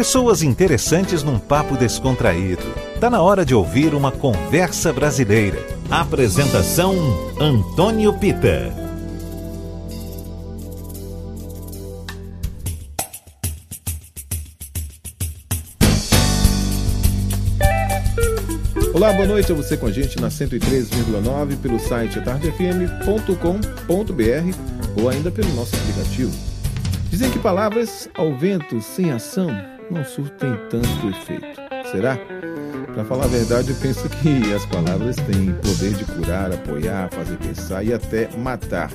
Pessoas interessantes num papo descontraído. Tá na hora de ouvir uma conversa brasileira. Apresentação Antônio Pita. Olá, boa noite a você com a gente na 103,9 pelo site tardefm.com.br ou ainda pelo nosso aplicativo. Dizem que palavras ao vento sem ação não surtem tanto efeito. Será? Para falar a verdade, eu penso que as palavras têm poder de curar, apoiar, fazer pensar e até matar.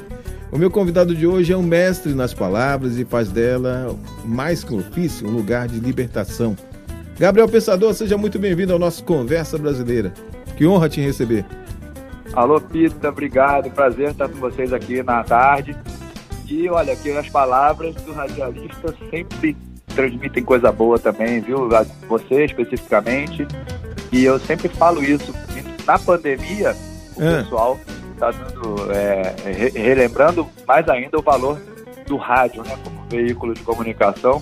O meu convidado de hoje é um mestre nas palavras e faz dela, mais que um ofício, um lugar de libertação Gabriel Pensador, seja muito bem-vindo ao nosso Conversa Brasileira. Que honra te receber. Alô, Pita, obrigado. Prazer estar com vocês aqui na tarde. E olha, aqui as palavras do radialista sempre transmitem coisa boa também, viu? Você especificamente. E eu sempre falo isso. Na pandemia, o é. pessoal está dando, é, relembrando mais ainda o valor do rádio, né? Como veículo de comunicação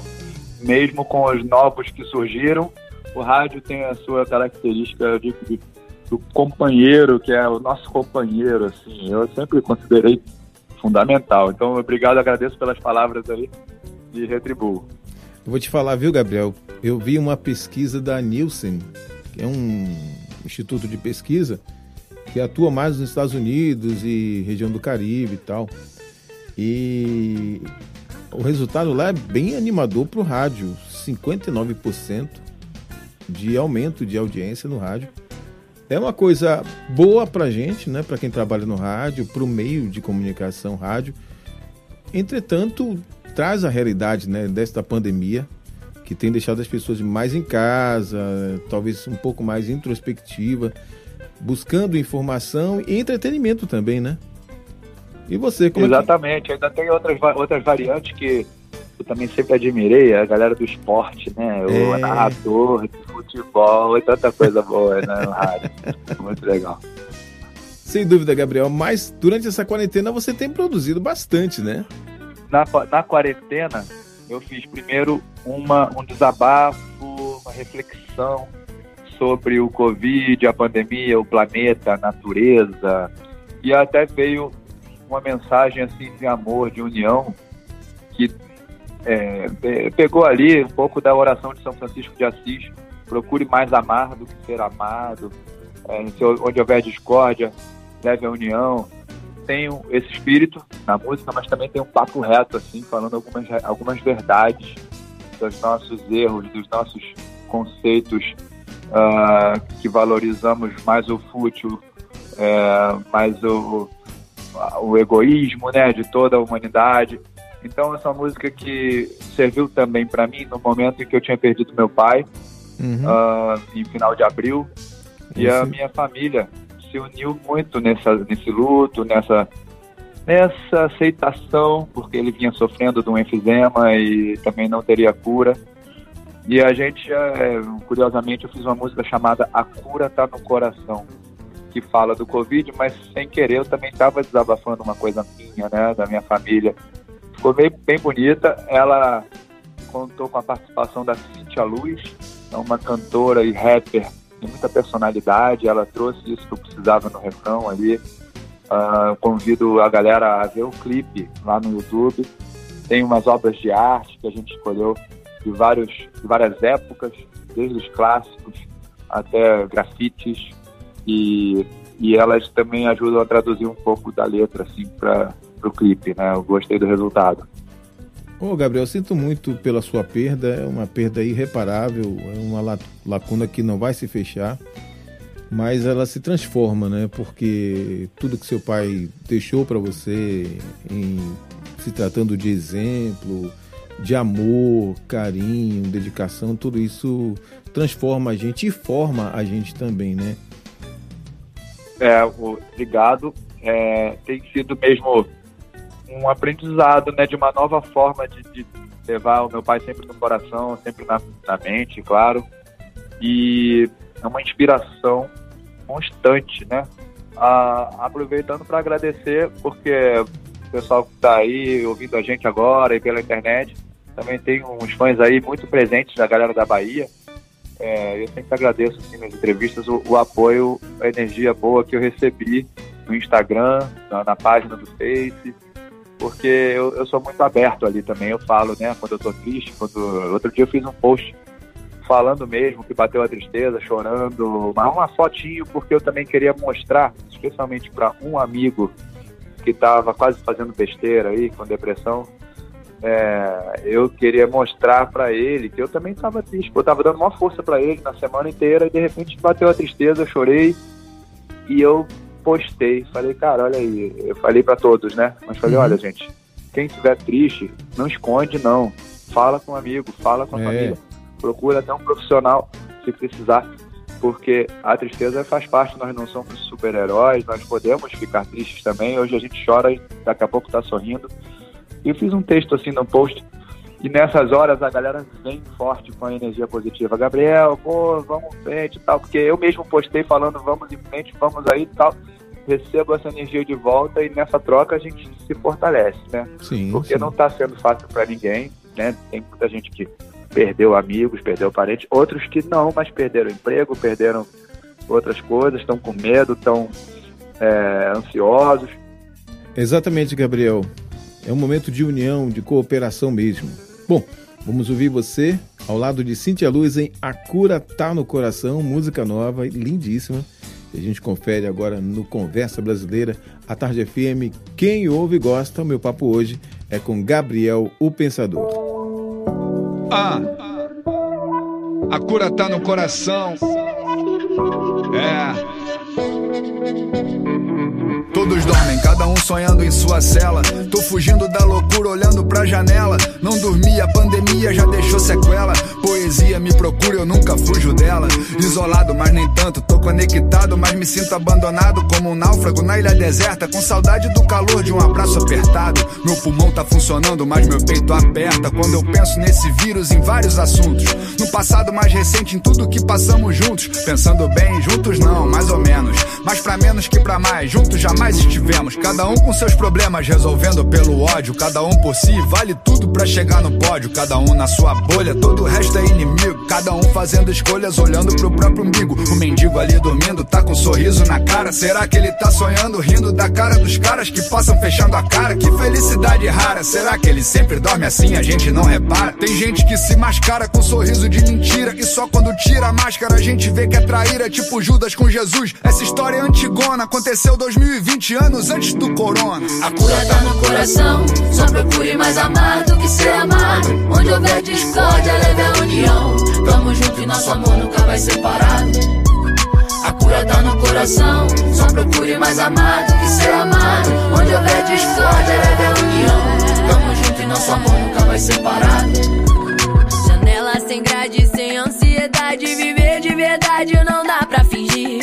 mesmo com os novos que surgiram, o rádio tem a sua característica de, de, do companheiro, que é o nosso companheiro, assim, eu sempre considerei fundamental. Então, obrigado, agradeço pelas palavras aí e retribuo. Eu vou te falar, viu, Gabriel? Eu vi uma pesquisa da Nielsen, que é um instituto de pesquisa que atua mais nos Estados Unidos e região do Caribe e tal. E o resultado lá é bem animador para o rádio, 59% de aumento de audiência no rádio. É uma coisa boa para gente, né, para quem trabalha no rádio, para o meio de comunicação rádio. Entretanto, traz a realidade né, desta pandemia, que tem deixado as pessoas mais em casa, talvez um pouco mais introspectiva, buscando informação e entretenimento também, né? E você, como Exatamente, é que... ainda tem outras, outras variantes que eu também sempre admirei, a galera do esporte, né? O é... narrador de futebol e tanta coisa boa né, no rádio. Muito legal. Sem dúvida, Gabriel, mas durante essa quarentena você tem produzido bastante, né? Na, na quarentena, eu fiz primeiro uma, um desabafo, uma reflexão sobre o Covid, a pandemia, o planeta, a natureza, e até veio uma mensagem assim de amor, de união, que é, pegou ali um pouco da oração de São Francisco de Assis. Procure mais amar do que ser amado. É, onde houver discórdia, leve a união. Tem esse espírito na música, mas também tem um papo reto, assim, falando algumas, algumas verdades dos nossos erros, dos nossos conceitos uh, que valorizamos mais o fútil, é, mais o, o egoísmo né, de toda a humanidade. Então, essa música que serviu também para mim no momento em que eu tinha perdido meu pai, uhum. uh, em final de abril, e a minha família se uniu muito nessa, nesse luto, nessa, nessa aceitação, porque ele vinha sofrendo de um enfisema e também não teria cura. E a gente, é, curiosamente, eu fiz uma música chamada A Cura Tá no Coração que fala do Covid, mas sem querer eu também estava desabafando uma coisa minha, né, da minha família. Ficou bem, bem bonita. Ela contou com a participação da Cintia Luz, é uma cantora e rapper de muita personalidade. Ela trouxe isso que eu precisava no refrão ali. Uh, convido a galera a ver o clipe lá no YouTube. Tem umas obras de arte que a gente escolheu de, vários, de várias épocas, desde os clássicos até grafites, e, e elas também ajudam a traduzir um pouco da letra assim para o clipe, né? Eu gostei do resultado. Ô Gabriel, sinto muito pela sua perda, é uma perda irreparável, é uma lacuna que não vai se fechar, mas ela se transforma, né? Porque tudo que seu pai deixou para você, em se tratando de exemplo, de amor, carinho, dedicação, tudo isso transforma a gente e forma a gente também, né? é, obrigado. É, tem sido mesmo um aprendizado, né, de uma nova forma de, de levar o meu pai sempre no coração, sempre na, na mente, claro. E é uma inspiração constante, né? Ah, aproveitando para agradecer, porque o pessoal que está aí ouvindo a gente agora e pela internet, também tem uns fãs aí muito presentes da galera da Bahia. É, eu sempre agradeço assim, nas entrevistas o, o, apoio, a energia boa que eu recebi no Instagram, na, na página do Face, porque eu, eu, sou muito aberto ali também. Eu falo, né, quando eu tô triste, quando outro dia eu fiz um post falando mesmo que bateu a tristeza, chorando, mas uma fotinho porque eu também queria mostrar, especialmente para um amigo que estava quase fazendo besteira aí com depressão, é, eu queria mostrar para ele que eu também estava triste. Eu estava dando uma força para ele na semana inteira e de repente bateu a tristeza, eu chorei e eu postei. Falei, cara, olha aí. Eu falei para todos, né? Mas falei, uhum. olha, gente, quem estiver triste, não esconde, não. Fala com um amigo, fala com a é. família. Procura até um profissional se precisar. Porque a tristeza faz parte, nós não somos super-heróis, nós podemos ficar tristes também. Hoje a gente chora e daqui a pouco está sorrindo eu fiz um texto assim no post e nessas horas a galera vem forte com a energia positiva. Gabriel, pô, vamos em frente e tal, porque eu mesmo postei falando vamos em frente, vamos aí e tal. Recebo essa energia de volta e nessa troca a gente se fortalece, né? Sim, porque sim. não está sendo fácil para ninguém, né? Tem muita gente que perdeu amigos, perdeu parentes, outros que não, mas perderam emprego, perderam outras coisas, estão com medo, estão é, ansiosos. Exatamente, Gabriel. É um momento de união, de cooperação mesmo. Bom, vamos ouvir você ao lado de Cintia Luz em A Cura Tá no Coração, música nova, lindíssima. A gente confere agora no Conversa Brasileira, a Tarde FM. Quem ouve e gosta, o meu papo hoje é com Gabriel, o Pensador. Ah, a cura tá no coração. É. Todos dormem, cada um sonhando em sua cela. Tô fugindo da loucura, olhando pra janela. Não dormi, a pandemia já deixou sequela. Poesia me procura, eu nunca fujo dela. Isolado, mas nem tanto. Tô conectado, mas me sinto abandonado. Como um náufrago na ilha deserta. Com saudade do calor de um abraço apertado. Meu pulmão tá funcionando, mas meu peito aperta. Quando eu penso nesse vírus em vários assuntos. No passado mais recente, em tudo que passamos juntos. Pensando bem, juntos não, mais ou menos. Mas pra menos que pra mais, juntos jamais jamais estivemos. Cada um com seus problemas resolvendo pelo ódio. Cada um por si, vale tudo para chegar no pódio. Cada um na sua bolha, todo o resto é inimigo. Cada um fazendo escolhas olhando pro próprio umbigo. O mendigo ali dormindo, tá com um sorriso na cara. Será que ele tá sonhando, rindo da cara dos caras que passam fechando a cara? Que felicidade rara. Será que ele sempre dorme assim? A gente não repara. Tem gente que se mascara com um sorriso de mentira. E só quando tira a máscara a gente vê que é traíra. Tipo Judas com Jesus. Essa história é antigona, aconteceu 2020. 20 anos antes do corona. A cura tá no coração, só procure mais amar do que ser amado. Onde houver discórdia, leve a união. Tamo junto e nosso amor nunca vai separado. A cura tá no coração, só procure mais amar do que ser amado. Onde houver discórdia, leve a união. Tamo junto e nosso amor nunca vai separado. Janela sem grade, sem ansiedade, viver de verdade não dá.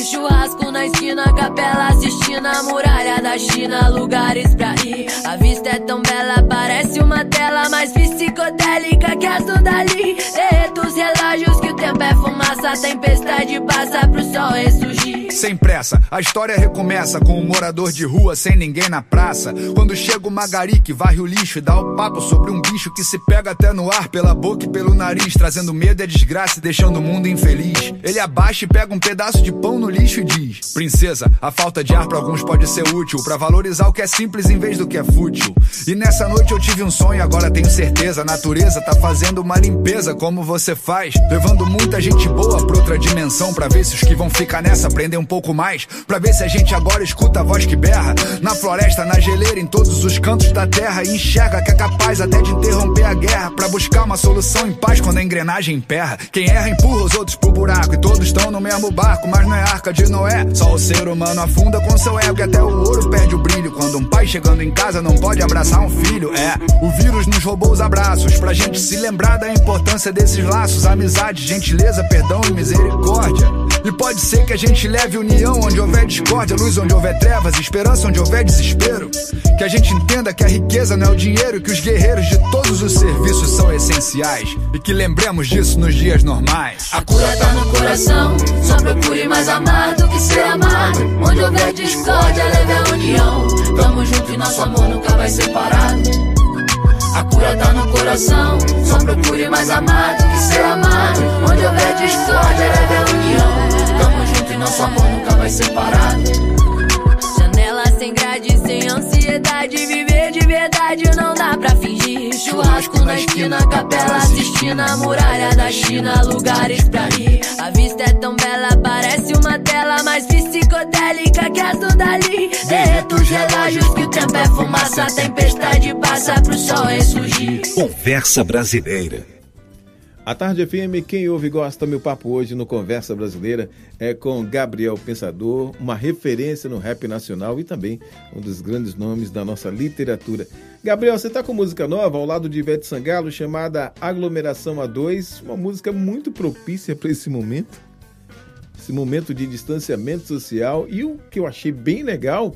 Churrasco na esquina, capela assistindo a muralha da China, lugares pra ir. A vista é tão bela, parece uma tela mais psicodélica que as do Dali. Derreto os relógios que o tempo é fumaça, tempestade passa pro sol ressurgir. Sem pressa, a história recomeça com um morador de rua sem ninguém na praça. Quando chega o Magari que varre o lixo e dá o papo sobre um bicho que se pega até no ar pela boca e pelo nariz, trazendo medo e desgraça e deixando o mundo infeliz. Ele abaixa e pega um pedaço de pão no lixo e diz: Princesa, a falta de ar para alguns pode ser útil, para valorizar o que é simples em vez do que é fútil. E nessa noite eu tive um sonho, agora tenho certeza. A natureza tá fazendo uma limpeza como você faz, levando muita gente boa pra outra dimensão, pra ver se os que vão ficar nessa aprendem um pouco mais, pra ver se a gente agora escuta a voz que berra. Na floresta, na geleira, em todos os cantos da terra, e enxerga que é capaz até de interromper a guerra, pra buscar uma solução em paz quando a engrenagem emperra. Quem erra empurra os outros pro buraco, e todos estão no mesmo barco, mas não é arca de Noé. Só o ser humano afunda com seu ego, que até o ouro perde o brilho. Quando um pai chegando em casa não pode abraçar um filho. É, o vírus nos roubou os abraços. Pra gente se lembrar da importância desses laços: amizade, gentileza, perdão e misericórdia. E pode ser que a gente leve união onde houver discórdia, luz onde houver trevas, esperança onde houver desespero. Que a gente entenda que a riqueza não é o dinheiro, que os guerreiros de todos os serviços são essenciais. E que lembremos disso nos dias normais. A cura tá no coração, só procure mais amar do que ser amado. Onde houver discórdia, leve a união. Tamo junto e nosso amor nunca vai separado. A cura tá no coração, só procure mais amado que ser amado. Onde houver discórdia, leve a união. Tamo junto e nosso amor nunca vai separado. Janela sem grade, sem ansiedade, viver de verdade não dá pra fingir. Churrasco na esquina, capela assistindo a muralha da China, lugares pra ir. A vista é tão bela, parece uma tela mais psicodélica que as do Dali. Derreto os relógios que o tempo é fumaça, a tempestade passa pro sol ressurgir. Conversa Brasileira. A Tarde FM, quem ouve e gosta, meu papo hoje no Conversa Brasileira é com Gabriel Pensador, uma referência no rap nacional e também um dos grandes nomes da nossa literatura. Gabriel, você está com música nova ao lado de Ivete Sangalo, chamada Aglomeração A2, uma música muito propícia para esse momento, esse momento de distanciamento social. E o que eu achei bem legal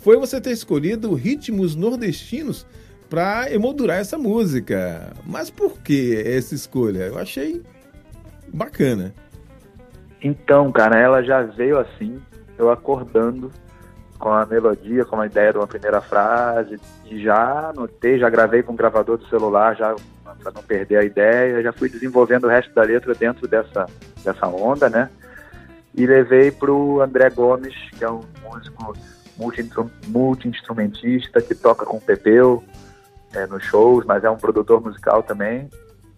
foi você ter escolhido ritmos nordestinos para emoldurar essa música. Mas por que essa escolha? Eu achei bacana. Então, cara, ela já veio assim, eu acordando com a melodia, com a ideia de uma primeira frase, e já anotei, já gravei com o gravador do celular, já para não perder a ideia, já fui desenvolvendo o resto da letra dentro dessa, dessa onda, né? E levei para o André Gomes, que é um músico multi-instrumentista que toca com o Pepeu, é, nos shows, mas é um produtor musical também.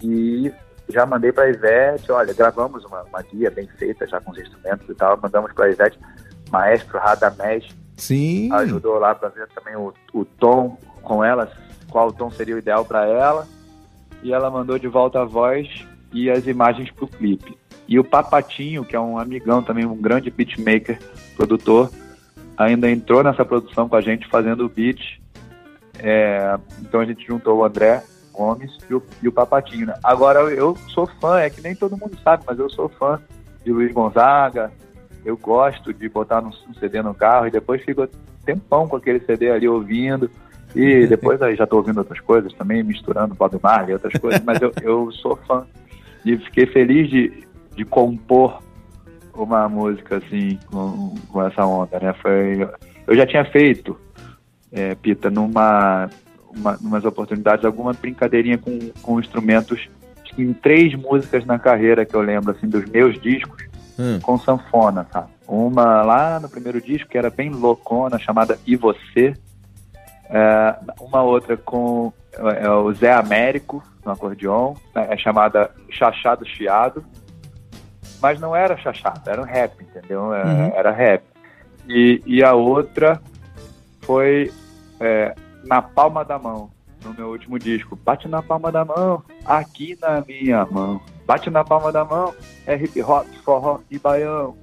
E já mandei para a Ivete, olha, gravamos uma, uma guia bem feita já com os instrumentos e tal, mandamos para a Ivete, maestro Radamés, Sim. ajudou lá para ver também o, o tom com ela, qual tom seria o ideal para ela. E ela mandou de volta a voz e as imagens para o clipe. E o Papatinho, que é um amigão também, um grande beatmaker, produtor, ainda entrou nessa produção com a gente fazendo o beat é, então a gente juntou o André Gomes e o, e o Papatinho. Né? Agora eu sou fã, é que nem todo mundo sabe, mas eu sou fã de Luiz Gonzaga. Eu gosto de botar um, um CD no carro e depois fico tempão com aquele CD ali ouvindo. E depois aí já estou ouvindo outras coisas também, misturando Bob Marley e outras coisas, mas eu, eu sou fã. E fiquei feliz de, de compor uma música assim, com, com essa onda, né? Foi, eu já tinha feito é, Pita, numa uma, umas oportunidades, alguma brincadeirinha com, com instrumentos em três músicas na carreira que eu lembro, assim, dos meus discos, hum. com sanfona, sabe? Uma lá no primeiro disco, que era bem loucona, chamada E Você. É, uma outra com é, o Zé Américo, no acordeon, né, é chamada Chachado Chiado. Mas não era chachado, era um rap, entendeu? Era, uhum. era rap. E, e a outra foi é, na palma da mão, no meu último disco. Bate na palma da mão, aqui na minha mão. Bate na palma da mão, é hip hop, forró e baião.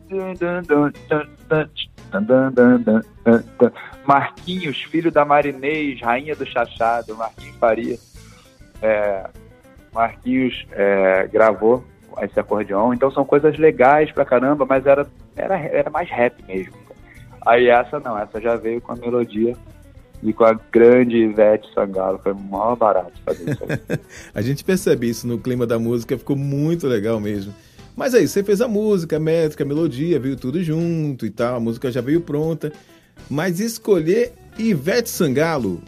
Marquinhos, filho da Marinês, rainha do chachado, Marquinhos Faria. É, Marquinhos é, gravou esse acordeão, então são coisas legais pra caramba, mas era, era, era mais rap mesmo. Aí essa não, essa já veio com a melodia e com a grande Ivete Sangalo. Foi mó barato fazer isso a gente percebe isso no clima da música, ficou muito legal mesmo. Mas aí, você fez a música, a métrica, a melodia, veio tudo junto e tal, a música já veio pronta. Mas escolher Ivete Sangalo,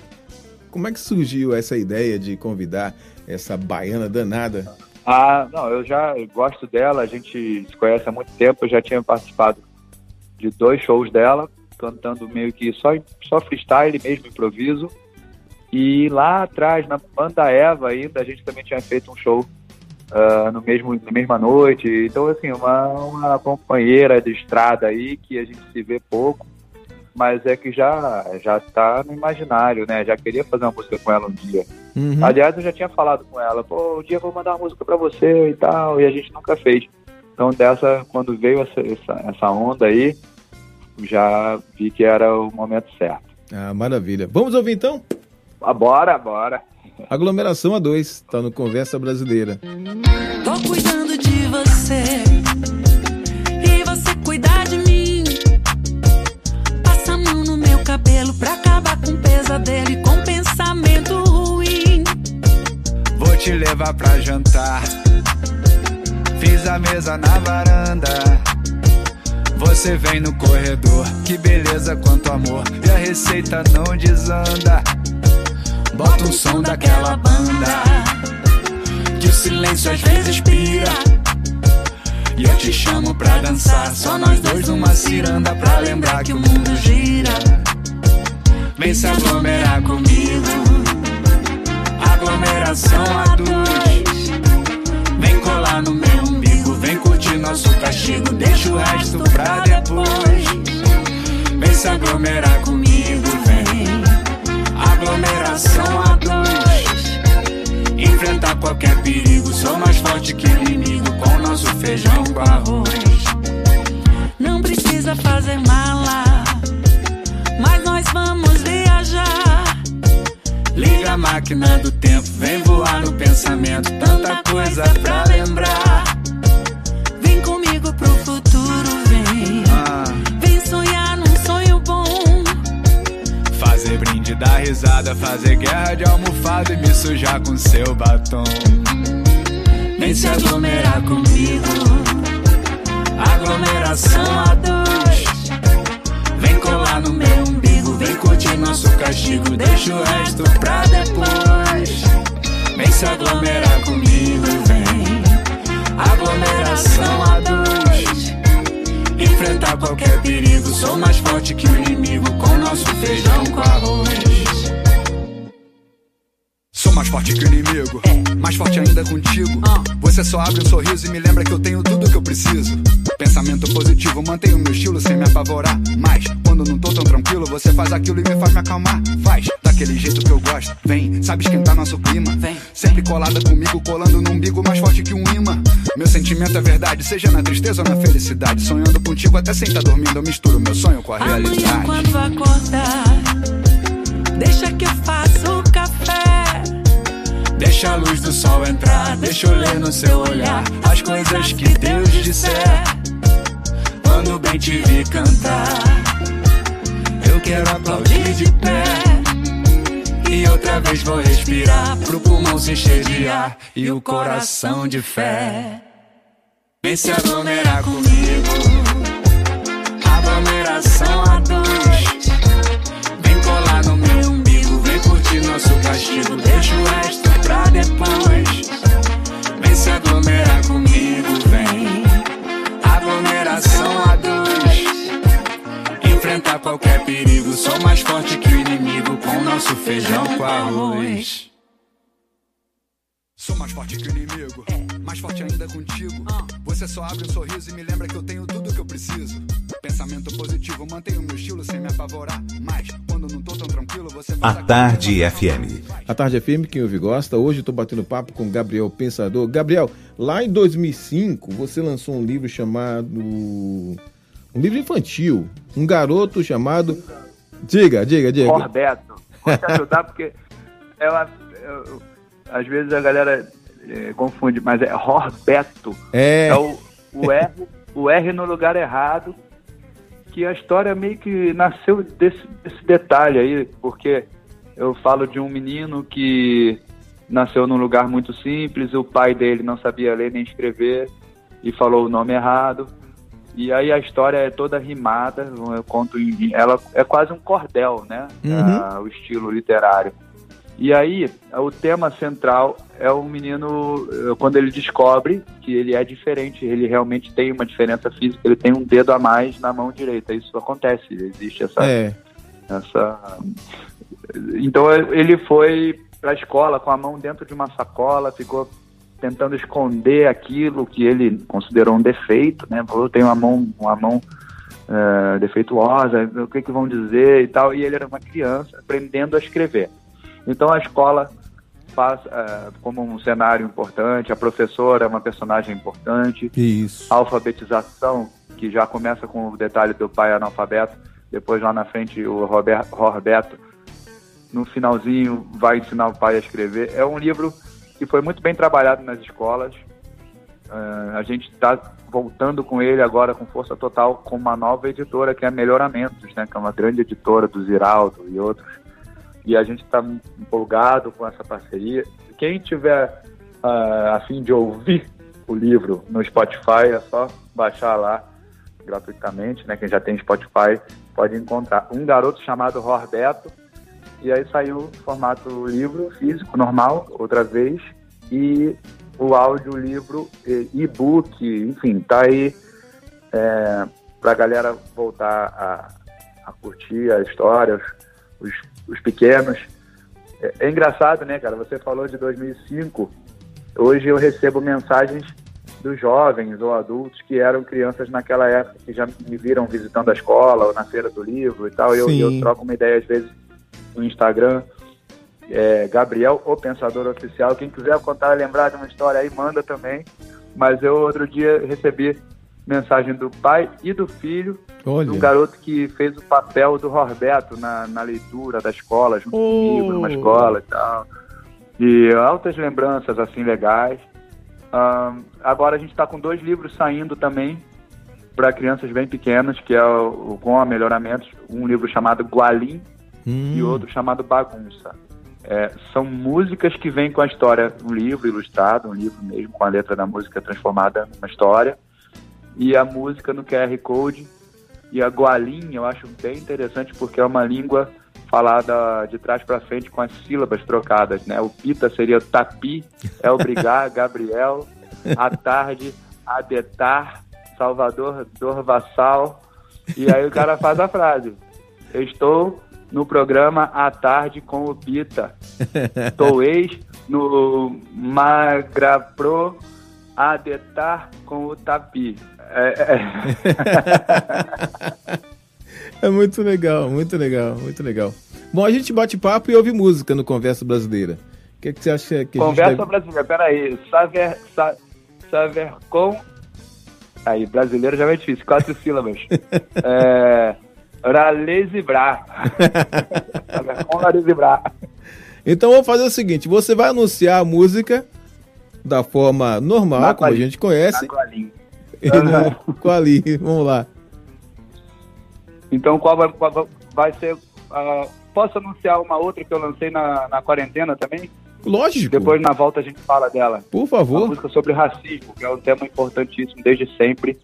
como é que surgiu essa ideia de convidar essa baiana danada? Ah, não, eu já gosto dela, a gente se conhece há muito tempo, eu já tinha participado de dois shows dela, cantando meio que só, só freestyle mesmo, improviso. E lá atrás, na Banda Eva ainda, a gente também tinha feito um show uh, no mesmo, na mesma noite. Então, assim, uma, uma companheira de estrada aí que a gente se vê pouco, mas é que já já está no imaginário, né? Já queria fazer uma música com ela um dia. Uhum. Aliás, eu já tinha falado com ela, pô, um dia eu vou mandar uma música para você e tal, e a gente nunca fez. Então, dessa, quando veio essa, essa, essa onda aí, já vi que era o momento certo. Ah, maravilha. Vamos ouvir então? Ah, bora, bora. Aglomeração A2, está no Conversa Brasileira. Tô cuidando de você e você cuidar de mim. Passa a mão no meu cabelo pra acabar com o pesadelo e com pensamento ruim. Vou te levar pra jantar. Fiz a mesa na varanda. Você vem no corredor, que beleza quanto amor, e a receita não desanda. Bota um som daquela banda Que o silêncio às vezes pira. E eu te chamo pra dançar Só nós dois numa ciranda Pra lembrar que o mundo gira. Vem se aglomerar comigo Aglomeração a dois Vem colar no meu curtir nosso castigo Deixa o resto pra depois Vem se aglomerar comigo Vem aglomeração a dois. Enfrentar qualquer perigo, sou mais forte que inimigo com nosso feijão com arroz. Não precisa fazer mala, mas nós vamos viajar. Liga a máquina do tempo, vem voar no pensamento, tanta coisa pra lembrar. Fazer brinde, dar risada, fazer guerra de almofada e me sujar com seu batom. Vem se aglomerar comigo, aglomeração a dois. Vem colar no meu umbigo, vem curtir nosso castigo, deixa o resto pra depois. Vem se aglomerar comigo, vem, aglomeração a dois. Enfrentar qualquer perigo, sou mais forte que o inimigo com nosso feijão com arroz. Mais forte que o inimigo, mais forte ainda contigo. Você só abre um sorriso e me lembra que eu tenho tudo que eu preciso. Pensamento positivo, mantenho meu estilo sem me apavorar. Mas quando não tô tão tranquilo, você faz aquilo e me faz me acalmar. Faz daquele jeito que eu gosto. Vem, sabe esquentar nosso clima. Vem, sempre colada comigo, colando no umbigo mais forte que um imã. Meu sentimento é verdade, seja na tristeza ou na felicidade. Sonhando contigo até sem estar dormindo, eu misturo meu sonho com a Amanhã realidade. quando acordar, deixa que eu faça. Deixa a luz do sol entrar, deixa eu ler no seu olhar as coisas que Deus disser. Quando bem te vi cantar, eu quero aplaudir de pé. E outra vez vou respirar, pro pulmão se encher de ar e o coração de fé. Vem se aglomerar comigo, aglomeração a dois. Vem colar no meu umbigo, vem curtir nosso castigo, deixa o resto depois. Vem se aglomerar comigo, vem. Aglomeração a dois. Enfrentar qualquer perigo, sou mais forte que o inimigo com nosso feijão com arroz. Sou mais forte que o inimigo, mais forte ainda contigo. Você só abre um sorriso e me lembra que eu tenho tudo que eu preciso. Pensamento positivo, mantenho meu estilo sem me apavorar. Mas quando não tô tão tranquilo, você A Tarde FM. A Tarde FM, quem ouve gosta. Hoje tô batendo papo com Gabriel Pensador. Gabriel, lá em 2005 você lançou um livro chamado. Um livro infantil. Um garoto chamado. Diga, diga, diga. Norberto. Vou te ajudar porque ela, eu- às vezes a galera eh, confunde, mas é Norberto. É. É o, o, R, o R no lugar errado, que a história meio que nasceu desse, desse detalhe aí, porque eu falo de um menino que nasceu num lugar muito simples, o pai dele não sabia ler nem escrever e falou o nome errado. E aí a história é toda rimada, eu conto em, ela é quase um cordel, né? Uhum. Ah, o estilo literário. E aí, o tema central é o menino, eh, quando ele descobre que ele é diferente, ele realmente tem uma diferença física, ele tem um dedo a mais na mão direita. Isso acontece, existe essa. É. essa... Então ele foi para a escola com a mão dentro de uma sacola, ficou tentando esconder aquilo que ele considerou um defeito, né? Falou, tem uma mão, uma mão eh, defeituosa, o que que vão dizer e tal. E ele era uma criança aprendendo a escrever. Então a escola passa eh, como um cenário importante, a professora é uma personagem importante, Isso. a alfabetização, que já começa com o detalhe do pai analfabeto, depois lá na frente o Robert, Roberto, no finalzinho, vai ensinar o pai a escrever. É um livro que foi muito bem trabalhado nas escolas. Eh, a gente está voltando com ele agora com força total com uma nova editora que é a Melhoramentos, né, que é uma grande editora do Ziraldo e outros. E a gente está empolgado com essa parceria. Quem tiver ah, a fim de ouvir o livro no Spotify, é só baixar lá gratuitamente, né? Quem já tem Spotify pode encontrar. Um garoto chamado Roberto E aí saiu formato livro físico normal, outra vez, e o áudio, livro, e-book, enfim, tá aí é, pra galera voltar a, a curtir a história, os, os, os pequenos. É, é engraçado, né, cara? Você falou de 2005. Hoje eu recebo mensagens dos jovens ou adultos que eram crianças naquela época, que já me viram visitando a escola ou na feira do livro e tal. Eu, eu troco uma ideia às vezes no Instagram. É, Gabriel, o Pensador Oficial. Quem quiser contar, lembrar de uma história aí, manda também. Mas eu outro dia recebi mensagem do pai e do filho, Olha. um garoto que fez o papel do Roberto na, na leitura da escola, junto oh. comigo, numa escola e tal. E altas lembranças, assim, legais. Um, agora a gente está com dois livros saindo também para crianças bem pequenas, que é o, o com melhoramentos, um livro chamado Gualim hum. e outro chamado Bagunça. É, são músicas que vêm com a história, um livro ilustrado, um livro mesmo com a letra da música transformada numa história, e a música no QR Code. E a Gualim eu acho bem interessante porque é uma língua falada de trás para frente com as sílabas trocadas, né? O pita seria tapi, é obrigar, Gabriel, à tarde, adetar, Salvador, Dorvassal. E aí o cara faz a frase: Estou no programa à tarde com o Pita. Estou ex no Magrapro adetar com o Tapi. É, é... é muito legal, muito legal, muito legal. Bom, a gente bate papo e ouve música no Conversa Brasileira. O que, é que você acha que Conversa a gente deve... Brasileira, peraí. Saver, sa, saver com. Aí, brasileiro já é difícil, quatro sílabas. é. Ralezibrar. saver com Ralezibrar. Então vamos fazer o seguinte: você vai anunciar a música da forma normal, na como a gente conhece. Na Quali, vamos lá. Então, qual vai, qual vai ser. Uh, posso anunciar uma outra que eu lancei na, na quarentena também? Lógico. Depois, na volta, a gente fala dela. Por favor. Uma música sobre racismo, que é um tema importantíssimo desde sempre.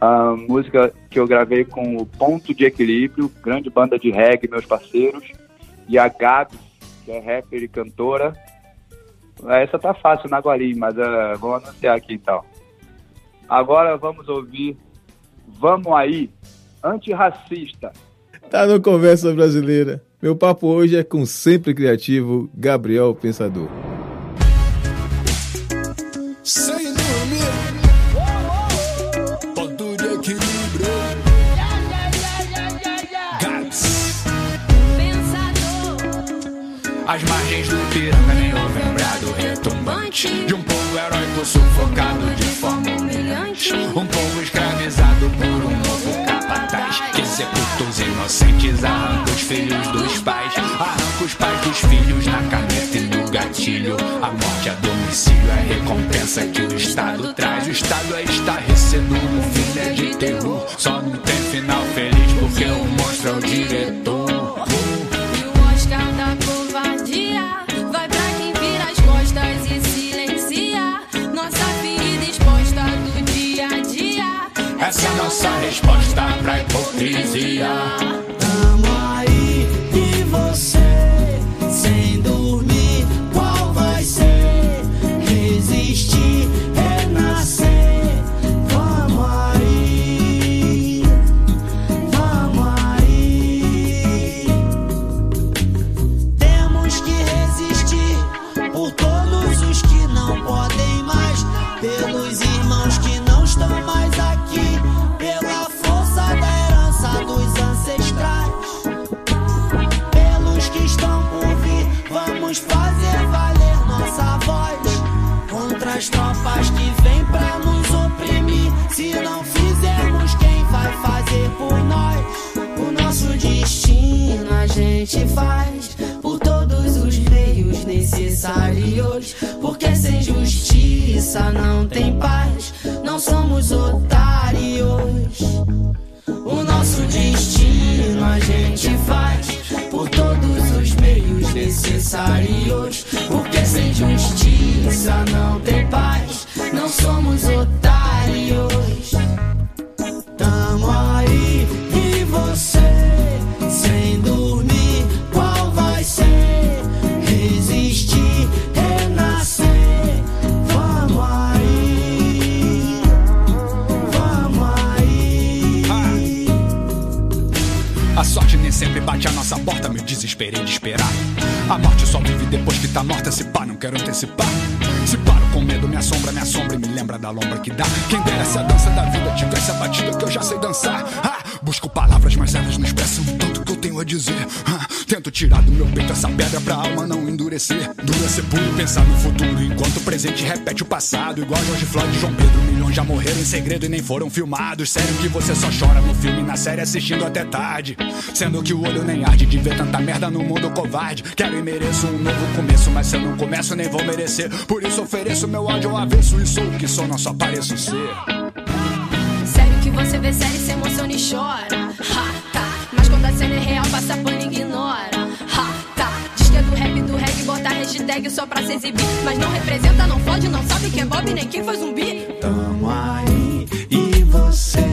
A música que eu gravei com o Ponto de Equilíbrio, grande banda de reggae, meus parceiros. E a Gabi, que é rapper e cantora. Essa tá fácil na Guarim, mas uh, vamos anunciar aqui então. Agora vamos ouvir Vamos Aí, Antirracista. Tá no Conversa Brasileira. Meu papo hoje é com sempre criativo Gabriel Pensador. Sem dormir, ponto de equilíbrio. Gabs. As margens de um povo heróico sufocado de forma humilhante. Um povo escravizado por um novo capataz que sepulta os inocentes, arranca os filhos dos pais, arranca os pais dos filhos na caneta e no gatilho. A morte a domicílio é a recompensa que o Estado traz. O Estado é estarrecedor, o fim é de terror. Só não tem final feliz porque o monstro é o diretor. Nossa resposta pra hipocrisia. Porque sem justiça não tem paz, não somos otários. O nosso destino a gente faz por todos os meios necessários. Porque sem justiça não tem paz, não somos otários. esperei de esperar. A morte só vive depois que tá morta, se pá, não quero antecipar. Se paro com medo, me assombra, me assombra e me lembra da lombra que dá. Quem dera essa dança da vida, tivesse a batida que eu já sei dançar. Ah, busco palavras, mas elas não expressam tanto que eu tenho a dizer. Ah, tento tirar do meu peito essa pedra pra alma não endurecer. Dura ser puro pensar no futuro, enquanto o presente repete o passado. Igual Jorge Floyd e João Pedro, milhões já morreram em segredo e nem foram filmados. Sério que você só chora no filme, na série assistindo até tarde. Sendo que o olho nem arde de ver tanta merda no mundo covarde. Quero e mereço um novo começo, mas se eu não começo, nem vou merecer. Por isso ofereço meu áudio ao avesso e sou o que sou, não só pareço ser. Que você vê série, se emociona e chora. Ha, tá. Mas quando a cena é real, passa pano e ignora. Ha, tá. Diz que é do rap, do reggae, bota hashtag só pra se exibir. Mas não representa, não fode, não sabe quem é Bob, nem quem foi zumbi. Tamo aí e você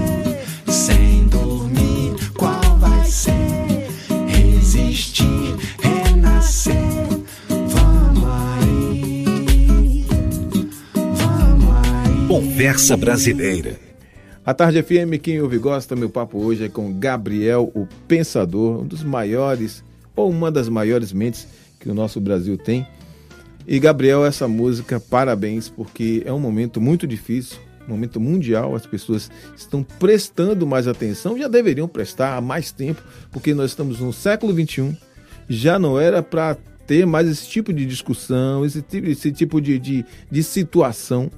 sem dormir, qual vai ser? Resistir, renascer. Vamos aí, vamos aí. Conversa Brasileira. A Tarde FM, quem ouve gosta, meu papo hoje é com Gabriel, o Pensador, um dos maiores, ou uma das maiores mentes que o nosso Brasil tem. E Gabriel, essa música, parabéns, porque é um momento muito difícil, um momento mundial, as pessoas estão prestando mais atenção, já deveriam prestar há mais tempo, porque nós estamos no século XXI, já não era para ter mais esse tipo de discussão, esse tipo, esse tipo de, de, de situação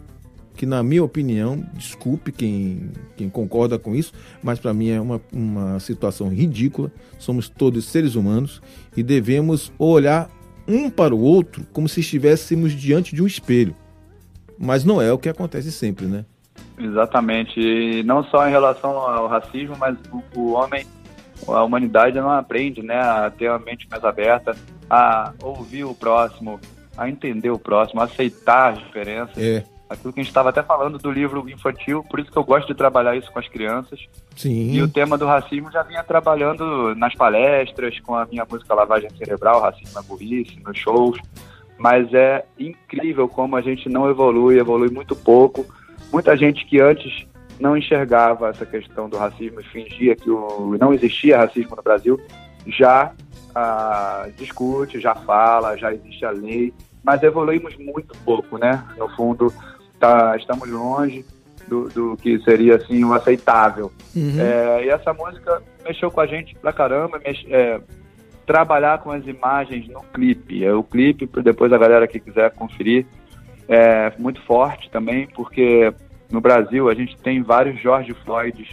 que na minha opinião, desculpe quem, quem concorda com isso, mas para mim é uma, uma situação ridícula. Somos todos seres humanos e devemos olhar um para o outro como se estivéssemos diante de um espelho. Mas não é o que acontece sempre, né? Exatamente. E não só em relação ao racismo, mas o, o homem, a humanidade não aprende né, a ter uma mente mais aberta, a ouvir o próximo, a entender o próximo, a aceitar as diferenças. É. Aquilo que a gente estava até falando do livro infantil, por isso que eu gosto de trabalhar isso com as crianças. Sim. E o tema do racismo já vinha trabalhando nas palestras, com a minha música Lavagem Cerebral, Racismo é Burrice, nos shows. Mas é incrível como a gente não evolui, evolui muito pouco. Muita gente que antes não enxergava essa questão do racismo e fingia que o, não existia racismo no Brasil, já ah, discute, já fala, já existe a lei, mas evoluímos muito pouco, né? No fundo, tá, estamos longe do, do que seria assim o aceitável. Uhum. É, e essa música mexeu com a gente pra caramba, mex, é, trabalhar com as imagens no clipe. É, o clipe, depois a galera que quiser conferir, é muito forte também, porque no Brasil a gente tem vários George Floyds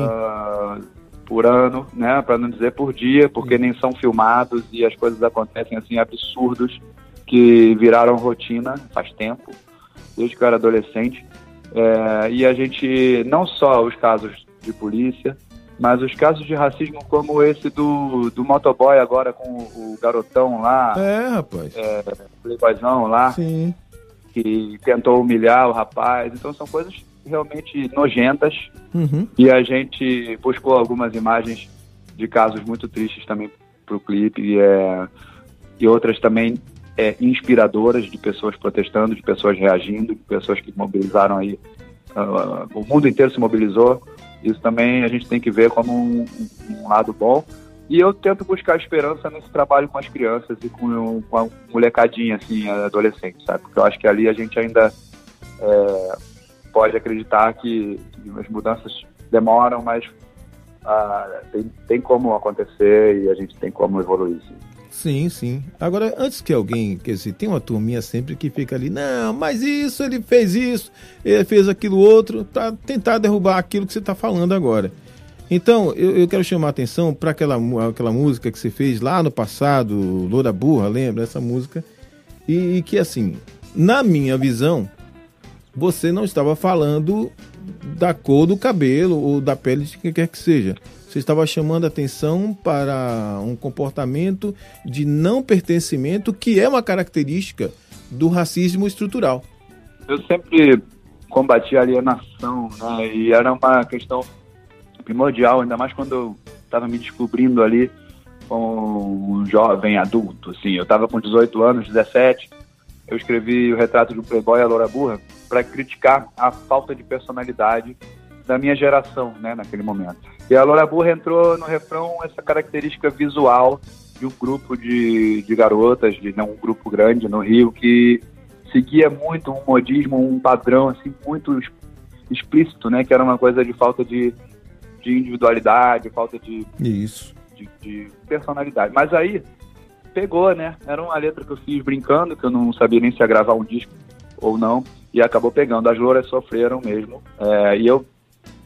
ah, por ano, né, para não dizer por dia, porque nem são filmados e as coisas acontecem assim absurdos que viraram rotina faz tempo, desde que eu era adolescente. É, e a gente, não só os casos de polícia, mas os casos de racismo como esse do, do motoboy agora com o garotão lá, É, rapaz. é, playboyzão lá, Sim. que tentou humilhar o rapaz. Então são coisas realmente nojentas Uhum. e a gente buscou algumas imagens de casos muito tristes também para o clipe e, é, e outras também é, inspiradoras de pessoas protestando, de pessoas reagindo, de pessoas que mobilizaram aí. ah, o mundo inteiro se mobilizou. Isso também a gente tem que ver como um, um lado bom. E eu tento buscar esperança nesse trabalho com as crianças e com, com a molecadinha, assim, adolescente, sabe? Porque eu acho que ali a gente ainda é, pode acreditar que, que as mudanças demoram, mas ah, tem, tem como acontecer e a gente tem como evoluir. Sim, sim. Agora, antes que alguém, quer dizer, tem uma turminha sempre que fica ali, não, mas isso, ele fez isso, ele fez aquilo outro, para tentar derrubar aquilo que você está falando agora. Então, eu, eu quero chamar a atenção para aquela, aquela música que você fez lá no passado, Loura Burra, lembra essa música? E, e que, assim, na minha visão, você não estava falando da cor do cabelo ou da pele de quem quer que seja. Você estava chamando atenção para um comportamento de não pertencimento que é uma característica do racismo estrutural. Eu sempre combati a alienação, né? E era uma questão primordial, ainda mais quando eu estava me descobrindo ali como um jovem adulto, assim. Eu estava com 18 anos, 17, eu escrevi o retrato de um playboy, a Loura Burra, para criticar a falta de personalidade da minha geração, né, naquele momento. E a Loura Burra entrou no refrão essa característica visual de um grupo de, de garotas, de né, um grupo grande no Rio, que seguia muito um modismo, um padrão assim muito explícito, né? Que era uma coisa de falta de, de individualidade, falta de, Isso. de, de personalidade. Mas aí pegou, né? Era uma letra que eu fiz brincando, que eu não sabia nem se ia gravar um disco ou não, e acabou pegando. As louras sofreram mesmo. É, e eu,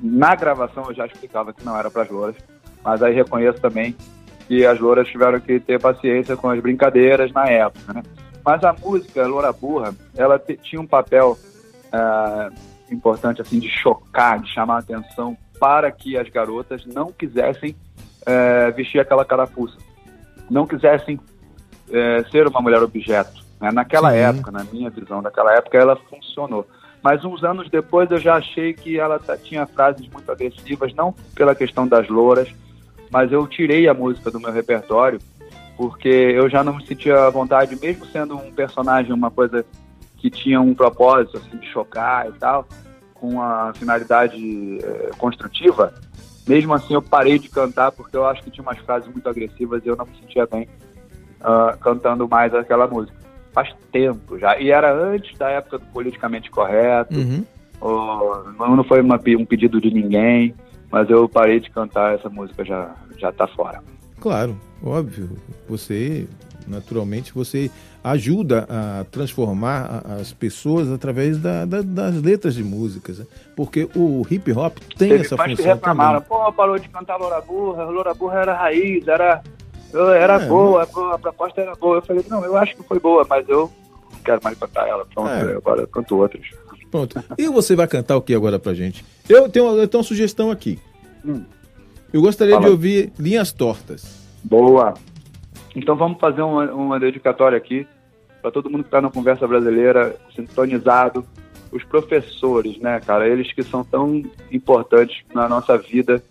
na gravação, eu já explicava que não era para as louras, mas aí reconheço também que as louras tiveram que ter paciência com as brincadeiras na época, né? Mas a música Loura Burra, ela tinha um papel é, importante, assim, de chocar, de chamar a atenção para que as garotas não quisessem é, vestir aquela carapuça, não quisessem é, ser uma mulher objeto. Né? Naquela Sim. época, na minha visão, daquela época, ela funcionou. Mas uns anos depois eu já achei que ela tinha frases muito agressivas, não pela questão das louras, mas eu tirei a música do meu repertório porque eu já não me sentia à vontade, mesmo sendo um personagem, uma coisa que tinha um propósito assim, de chocar e tal, com a finalidade eh, construtiva, mesmo assim eu parei de cantar porque eu acho que tinha umas frases muito agressivas e eu não me sentia bem ah, cantando mais aquela música. Faz tempo já. E era antes da época do politicamente correto, Uhum. ou- não foi uma um pedido de ninguém, mas eu parei de cantar essa música, já, já tá fora. Claro, óbvio. Você, naturalmente, você ajuda a transformar as pessoas através da- da- das letras de músicas. né? Porque o hip hop tem Teve essa fãs que função reclamaram, também. pô, parou de cantar Loura Burra, Loura Burra era raiz, era, eu- era É, boa, a- a proposta era boa. Eu falei, não, eu acho que foi boa, mas eu não quero mais cantar ela, pronto, É. agora eu canto outras. Pronto. E você vai cantar o que agora pra gente? Eu tenho, eu tenho uma sugestão aqui. Hum. Eu gostaria Fala. de ouvir Linhas Tortas. Boa. Então vamos fazer uma, uma dedicatória aqui para todo mundo que está na conversa brasileira, sintonizado, os professores, né, cara? Eles que são tão importantes na nossa vida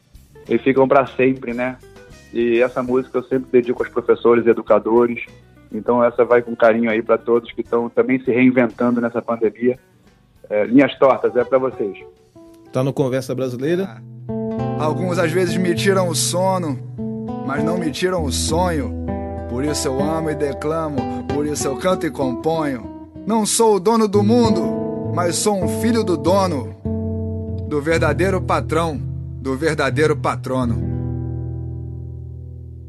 e ficam para sempre, né? E essa música eu sempre dedico aos professores e educadores. Então essa vai com carinho aí para todos que estão também se reinventando nessa pandemia. É, linhas tortas é para vocês. Tá no Conversa Brasileira? Alguns às vezes me tiram o sono, mas não me tiram o sonho. Por isso eu amo e declamo, por isso eu canto e componho. Não sou o dono do mundo, mas sou um filho do dono, do verdadeiro patrão, do verdadeiro patrono.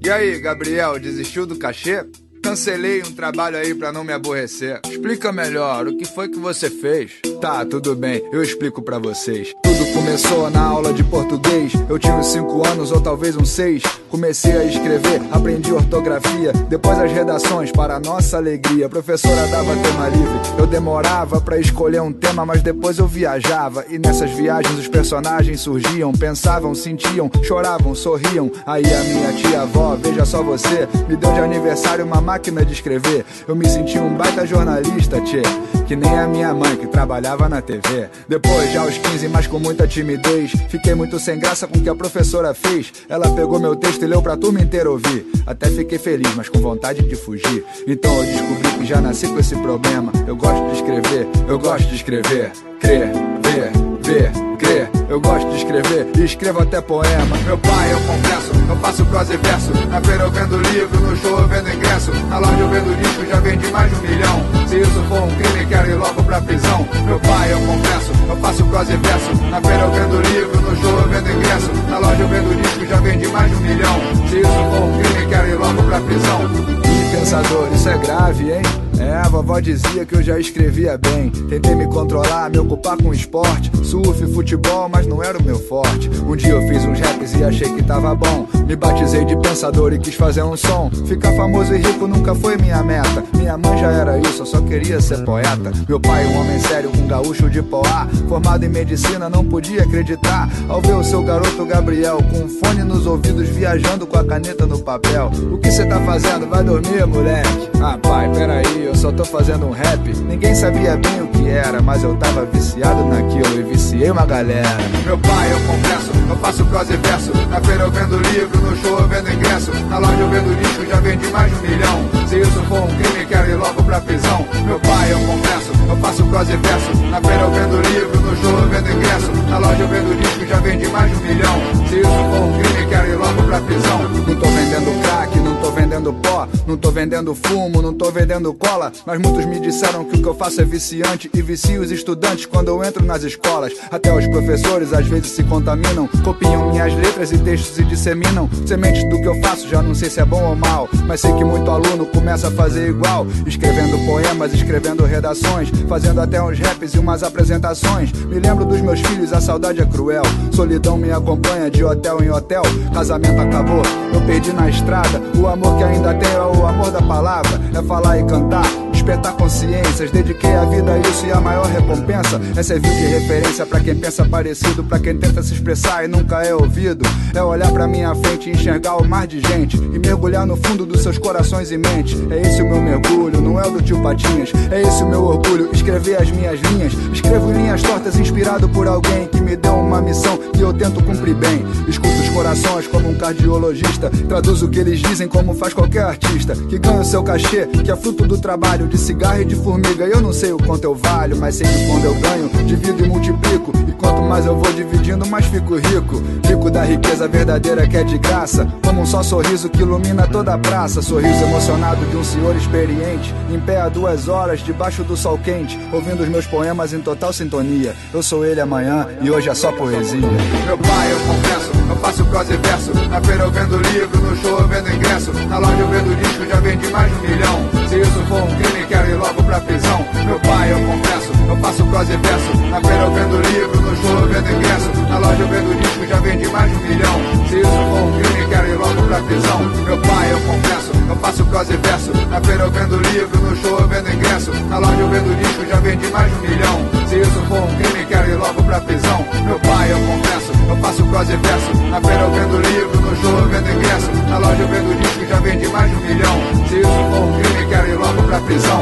E aí, Gabriel, desistiu do cachê? Cancelei um trabalho aí pra não me aborrecer. Explica melhor o que foi que você fez. Tá, tudo bem, eu explico pra vocês. Tudo começou na aula de português. Eu tinha uns 5 anos ou talvez uns 6. Comecei a escrever, aprendi ortografia. Depois as redações, para nossa alegria. A professora dava tema livre. Eu demorava pra escolher um tema, mas depois eu viajava. E nessas viagens os personagens surgiam, pensavam, sentiam, choravam, sorriam. Aí a minha tia-avó, veja só você, me deu de aniversário uma máquina de escrever. Eu me senti um baita jornalista, tchê. Que nem a minha mãe que trabalhava na TV. Depois, já aos 15, mas com muita timidez, fiquei muito sem graça com o que a professora fez. Ela pegou meu texto e leu pra turma inteira ouvir. Até fiquei feliz, mas com vontade de fugir. Então eu descobri que já nasci com esse problema. Eu gosto de escrever, eu gosto de escrever. Crer, ver, ver, crer. Eu gosto de escrever e escrevo até poema. Meu pai, eu confesso, eu faço prosa e verso. Na feira eu vendo livro, no show eu vendo ingresso. Na loja eu vendo disco, já vendi mais de um milhão. Se isso for um crime, quero ir logo pra prisão. Meu pai, eu confesso, eu faço prosa e verso. Na feira eu vendo livro, no show eu vendo ingresso. Na loja eu vendo disco, já vendi mais de um milhão. Se isso for um crime, quero ir logo pra prisão. Ih, pensador, isso é grave, hein? É, a vovó dizia que eu já escrevia bem. Tentei me controlar, me ocupar com esporte, surf, futebol, mas não era o meu forte. Um dia eu fiz uns raps e achei que tava bom. Me batizei de pensador e quis fazer um som. Ficar famoso e rico nunca foi minha meta. Minha mãe já era isso, eu só queria ser poeta. Meu pai, um homem sério, um gaúcho de Poá. Formado em medicina, não podia acreditar. Ao ver o seu garoto Gabriel com um fone nos ouvidos, viajando com a caneta no papel. O que cê tá fazendo? Vai dormir, moleque. Ah, pai, peraí, eu só tô fazendo um rap. Ninguém sabia bem o que era, mas eu tava viciado naquilo e viciei uma galera. Meu pai, eu confesso, eu faço prosa e verso. Na feira eu vendo livro, no show eu vendo ingresso. Na loja eu vendo disco, já vendi mais de um milhão. Se isso for um crime, quero ir logo pra prisão. Meu pai, eu confesso, eu faço prosa e verso. Na feira eu vendo livro, no show eu vendo ingresso. Na loja eu vendo disco, já vendi mais de um milhão. Se isso for um crime, quero ir logo pra prisão. Não tô vendendo crack, não tô vendendo pó, não tô vendendo fumo, não tô vendendo cola. Mas muitos me disseram que o que eu faço é viciante e vicio os estudantes quando eu entro nas escolas. Até os professores às vezes se contaminam, copiam minhas letras e textos e disseminam sementes do que eu faço. Já não sei se é bom ou mal, mas sei que muito aluno começa a fazer igual, escrevendo poemas, escrevendo redações, fazendo até uns raps e umas apresentações. Me lembro dos meus filhos, a saudade é cruel. Solidão me acompanha de hotel em hotel. Casamento acabou, eu perdi na estrada. O amor que ainda tenho é o amor da palavra. É falar e cantar despertar consciências. Dediquei a vida a isso e a maior recompensa é servir de referência para quem pensa parecido, para quem tenta se expressar e nunca é ouvido. É olhar para minha frente e enxergar o mar de gente e mergulhar no fundo dos seus corações e mente. É esse o meu mergulho, não é o do tio Patinhas. É esse o meu orgulho, escrever as minhas linhas. Escrevo linhas tortas inspirado por alguém que me deu uma missão que eu tento cumprir bem. Escuto os corações como um cardiologista, traduzo o que eles dizem como faz qualquer artista que ganha o seu cachê, que é fruto do trabalho de cigarro e de formiga. Eu não sei o quanto eu valho, mas sei que quando eu ganho, divido e multiplico. E quanto mais eu vou dividindo, mais fico rico. Rico da riqueza verdadeira que é de graça. Como um só sorriso que ilumina toda a praça. Sorriso emocionado de um senhor experiente. Em pé há duas horas, debaixo do sol quente. Ouvindo os meus poemas em total sintonia. Eu sou ele amanhã e hoje é só poesia. Meu pai, eu confesso, eu faço prosa e verso. Na feira eu vendo livro, no show eu vendo ingresso. Na loja eu vendo disco, já vendi mais de um milhão. Se isso for um crime, quero ir logo pra prisão. Meu pai, eu confesso, eu faço prosa e verso. Na feira eu vendo livro, no show eu vendo ingresso. Na loja eu vendo disco, já vendi mais de um milhão. Se isso for um crime, quero ir logo pra prisão. Meu pai, eu confesso, eu faço prosa e verso. Na feira eu vendo livro, no show eu vendo ingresso. Na loja eu vendo disco, já vendi mais de um milhão. Se isso for um crime, quero ir logo pra prisão. Meu pai, eu confesso, eu faço prosa e verso. Na feira eu vendo livro, no show eu vendo ingresso. Na loja eu vendo disco, já vendi mais de um milhão. Se isso for um crime, quero ir logo pra prisão.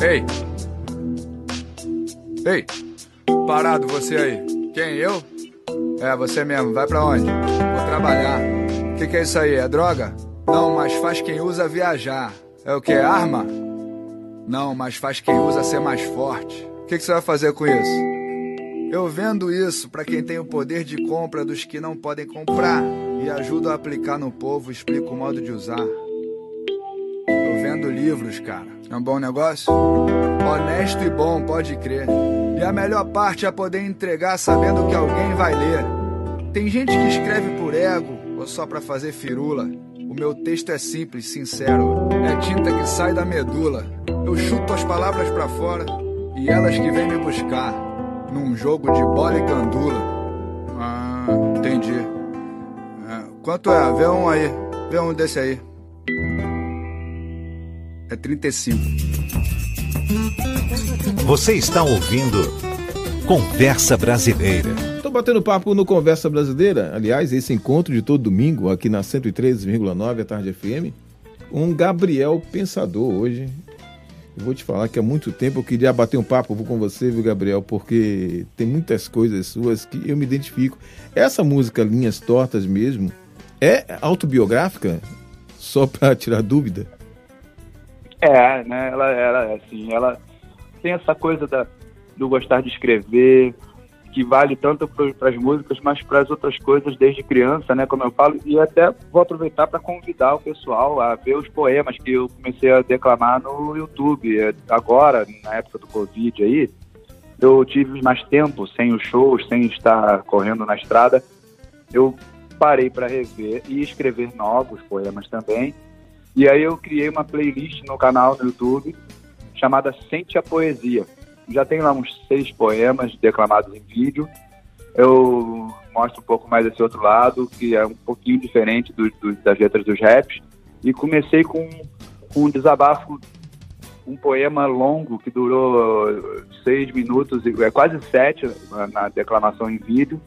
Ei! Ei! Parado você aí. Quem, eu? É, você mesmo. Vai pra onde? Vou trabalhar. O que, que é isso aí? É droga? Não, mas faz quem usa viajar. É o que? Arma? Não, mas faz quem usa ser mais forte. O que, que você vai fazer com isso? Eu vendo isso para quem tem o poder de compra dos que não podem comprar e ajudo a aplicar no povo, explico o modo de usar. Eu vendo livros, cara. É um bom negócio? Honesto e bom, pode crer. E a melhor parte é poder entregar sabendo que alguém vai ler. Tem gente que escreve por ego ou só pra fazer firula. O meu texto é simples, sincero. É tinta que sai da medula. Eu chuto as palavras pra fora e elas que vêm me buscar. Num jogo de bola e gandula. Ah, entendi. É, quanto é? Vê um aí. Vê um desse aí. É 35. Você está ouvindo Conversa Brasileira. Estou batendo papo no Conversa Brasileira, aliás, esse encontro de todo domingo aqui na 103,9 a Tarde FM, um Gabriel Pensador hoje. Eu vou te falar que há muito tempo eu queria bater um papo com você, viu, Gabriel, porque tem muitas coisas suas que eu me identifico. Essa música Linhas Tortas mesmo é autobiográfica? Só para tirar dúvida? É, né? Ela era assim, ela tem essa coisa da, do gostar de escrever, que vale tanto para as músicas, mas para as outras coisas desde criança, né? Como eu falo, e até vou aproveitar para convidar o pessoal a ver os poemas que eu comecei a declamar no YouTube. É, agora, na época do Covid aí, eu tive mais tempo sem os shows, sem estar correndo na estrada. Eu parei para rever e escrever novos poemas também. E aí eu criei uma playlist no canal no YouTube chamada Sente a Poesia. Já tem lá uns seis poemas declamados em vídeo. Eu mostro um pouco mais esse outro lado, que é um pouquinho diferente do, do, das letras dos raps. E comecei com, com um desabafo, um poema longo que durou seis minutos, é quase sete na declamação em vídeo,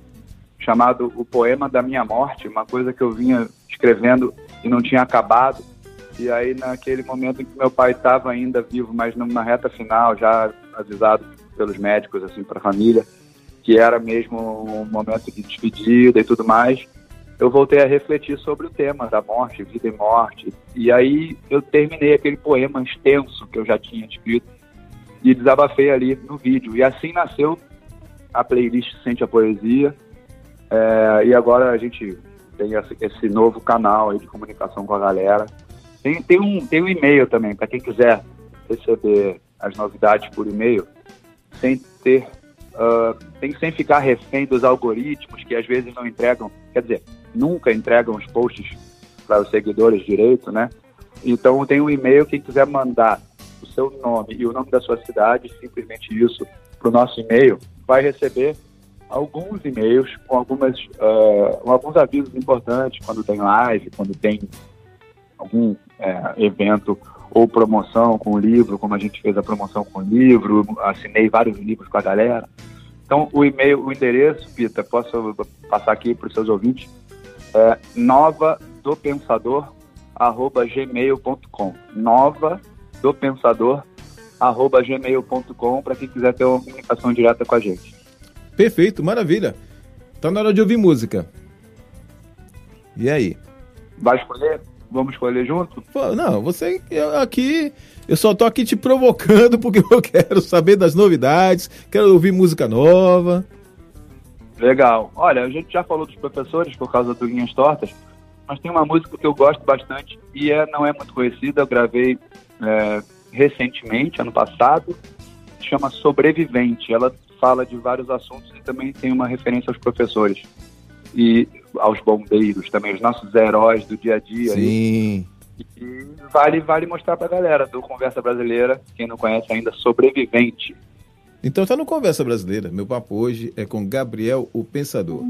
chamado O Poema da Minha Morte, uma coisa que eu vinha escrevendo e não tinha acabado e aí, naquele momento em que meu pai estava ainda vivo, mas numa reta final, já avisado pelos médicos, assim, para a família, que era mesmo um momento de despedida e tudo mais, eu voltei a refletir sobre o tema da morte, vida e morte. E aí eu terminei aquele poema extenso que eu já tinha escrito e desabafei ali no vídeo. E assim nasceu a playlist Sente a Poesia. É, e agora a gente tem esse, novo canal de comunicação com a galera. Tem, tem um, tem um e-mail também, para quem quiser receber as novidades por e-mail, sem ter, uh, sem ficar refém dos algoritmos que às vezes não entregam, quer dizer, nunca entregam os posts para os seguidores direito, né? Então tem um e-mail, quem quiser mandar o seu nome e o nome da sua cidade, simplesmente isso, para o nosso e-mail, vai receber alguns e-mails com algumas uh, alguns avisos importantes quando tem live, quando tem algum é, evento ou promoção com o livro, como a gente fez a promoção com o livro, assinei vários livros com a galera. Então, o e-mail, o endereço, Pita, posso passar aqui para os seus ouvintes, é nova do pensador arroba gmail.com nova do pensador arroba gmail.com para quem quiser ter uma comunicação direta com a gente. Perfeito, maravilha. Tá na hora de ouvir música. E aí? Vai escolher? Vamos escolher junto? Pô, não, você eu, aqui. Eu só tô aqui te provocando porque eu quero saber das novidades, quero ouvir música nova. Legal. Olha, a gente já falou dos professores por causa do Linhas Tortas, mas tem uma música que eu gosto bastante e é, não é muito conhecida. Eu gravei é, recentemente, ano passado, chama Sobrevivente. Ela fala de vários assuntos e também tem uma referência aos professores e aos bombeiros também, os nossos heróis do dia a dia. Sim. E vale, vale mostrar pra galera do Conversa Brasileira, quem não conhece ainda, Sobrevivente. Então tá no Conversa Brasileira. Meu papo hoje é com Gabriel, o Pensador.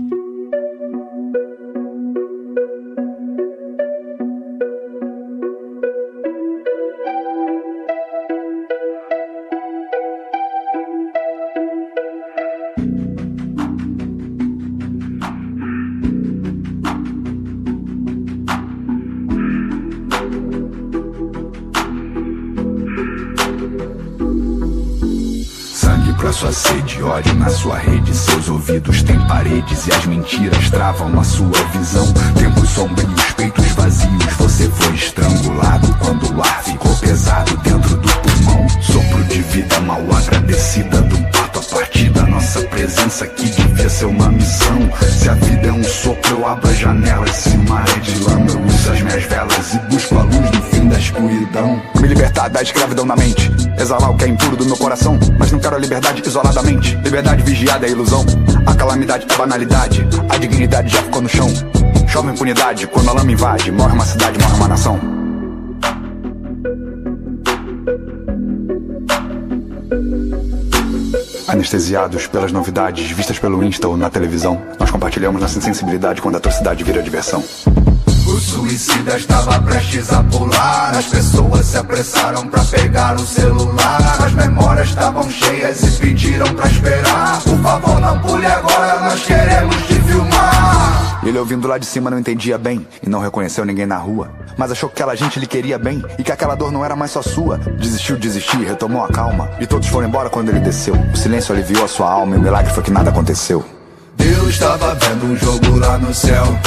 Sua sede, ódio na sua rede. Seus ouvidos têm paredes e as mentiras travam a sua visão. Tempos sombrios, peitos vazios. Você foi estrangulado quando o ar ficou pesado dentro do pulmão. Sopro de vida mal agradecida do parto partir da nossa presença que devia ser uma missão. Se a vida é um sopro, eu abro a janela. Se uma é de lama, eu uso as minhas velas e busco a luz no fim da escuridão. Me libertar da escravidão na mente, exalar o que é impuro do meu coração. Mas não quero a liberdade isoladamente. Liberdade vigiada é ilusão. A calamidade é banalidade. A dignidade já ficou no chão. Chove impunidade quando a lama invade. Morre uma cidade, morre uma nação. Anestesiados pelas novidades vistas pelo Insta ou na televisão, nós compartilhamos nossa insensibilidade quando a atrocidade vira diversão. O suicida estava prestes a pular. As pessoas se apressaram pra pegar o celular. As memórias estavam cheias e pediram pra esperar. Por favor, não pule agora, nós queremos te filmar. Ele ouvindo lá de cima não entendia bem e não reconheceu ninguém na rua. Mas achou que aquela gente lhe queria bem e que aquela dor não era mais só sua. Desistiu, desistir, retomou a calma. E todos foram embora quando ele desceu. O silêncio aliviou a sua alma e o milagre foi que nada aconteceu. Deus estava vendo um jogo lá no céu.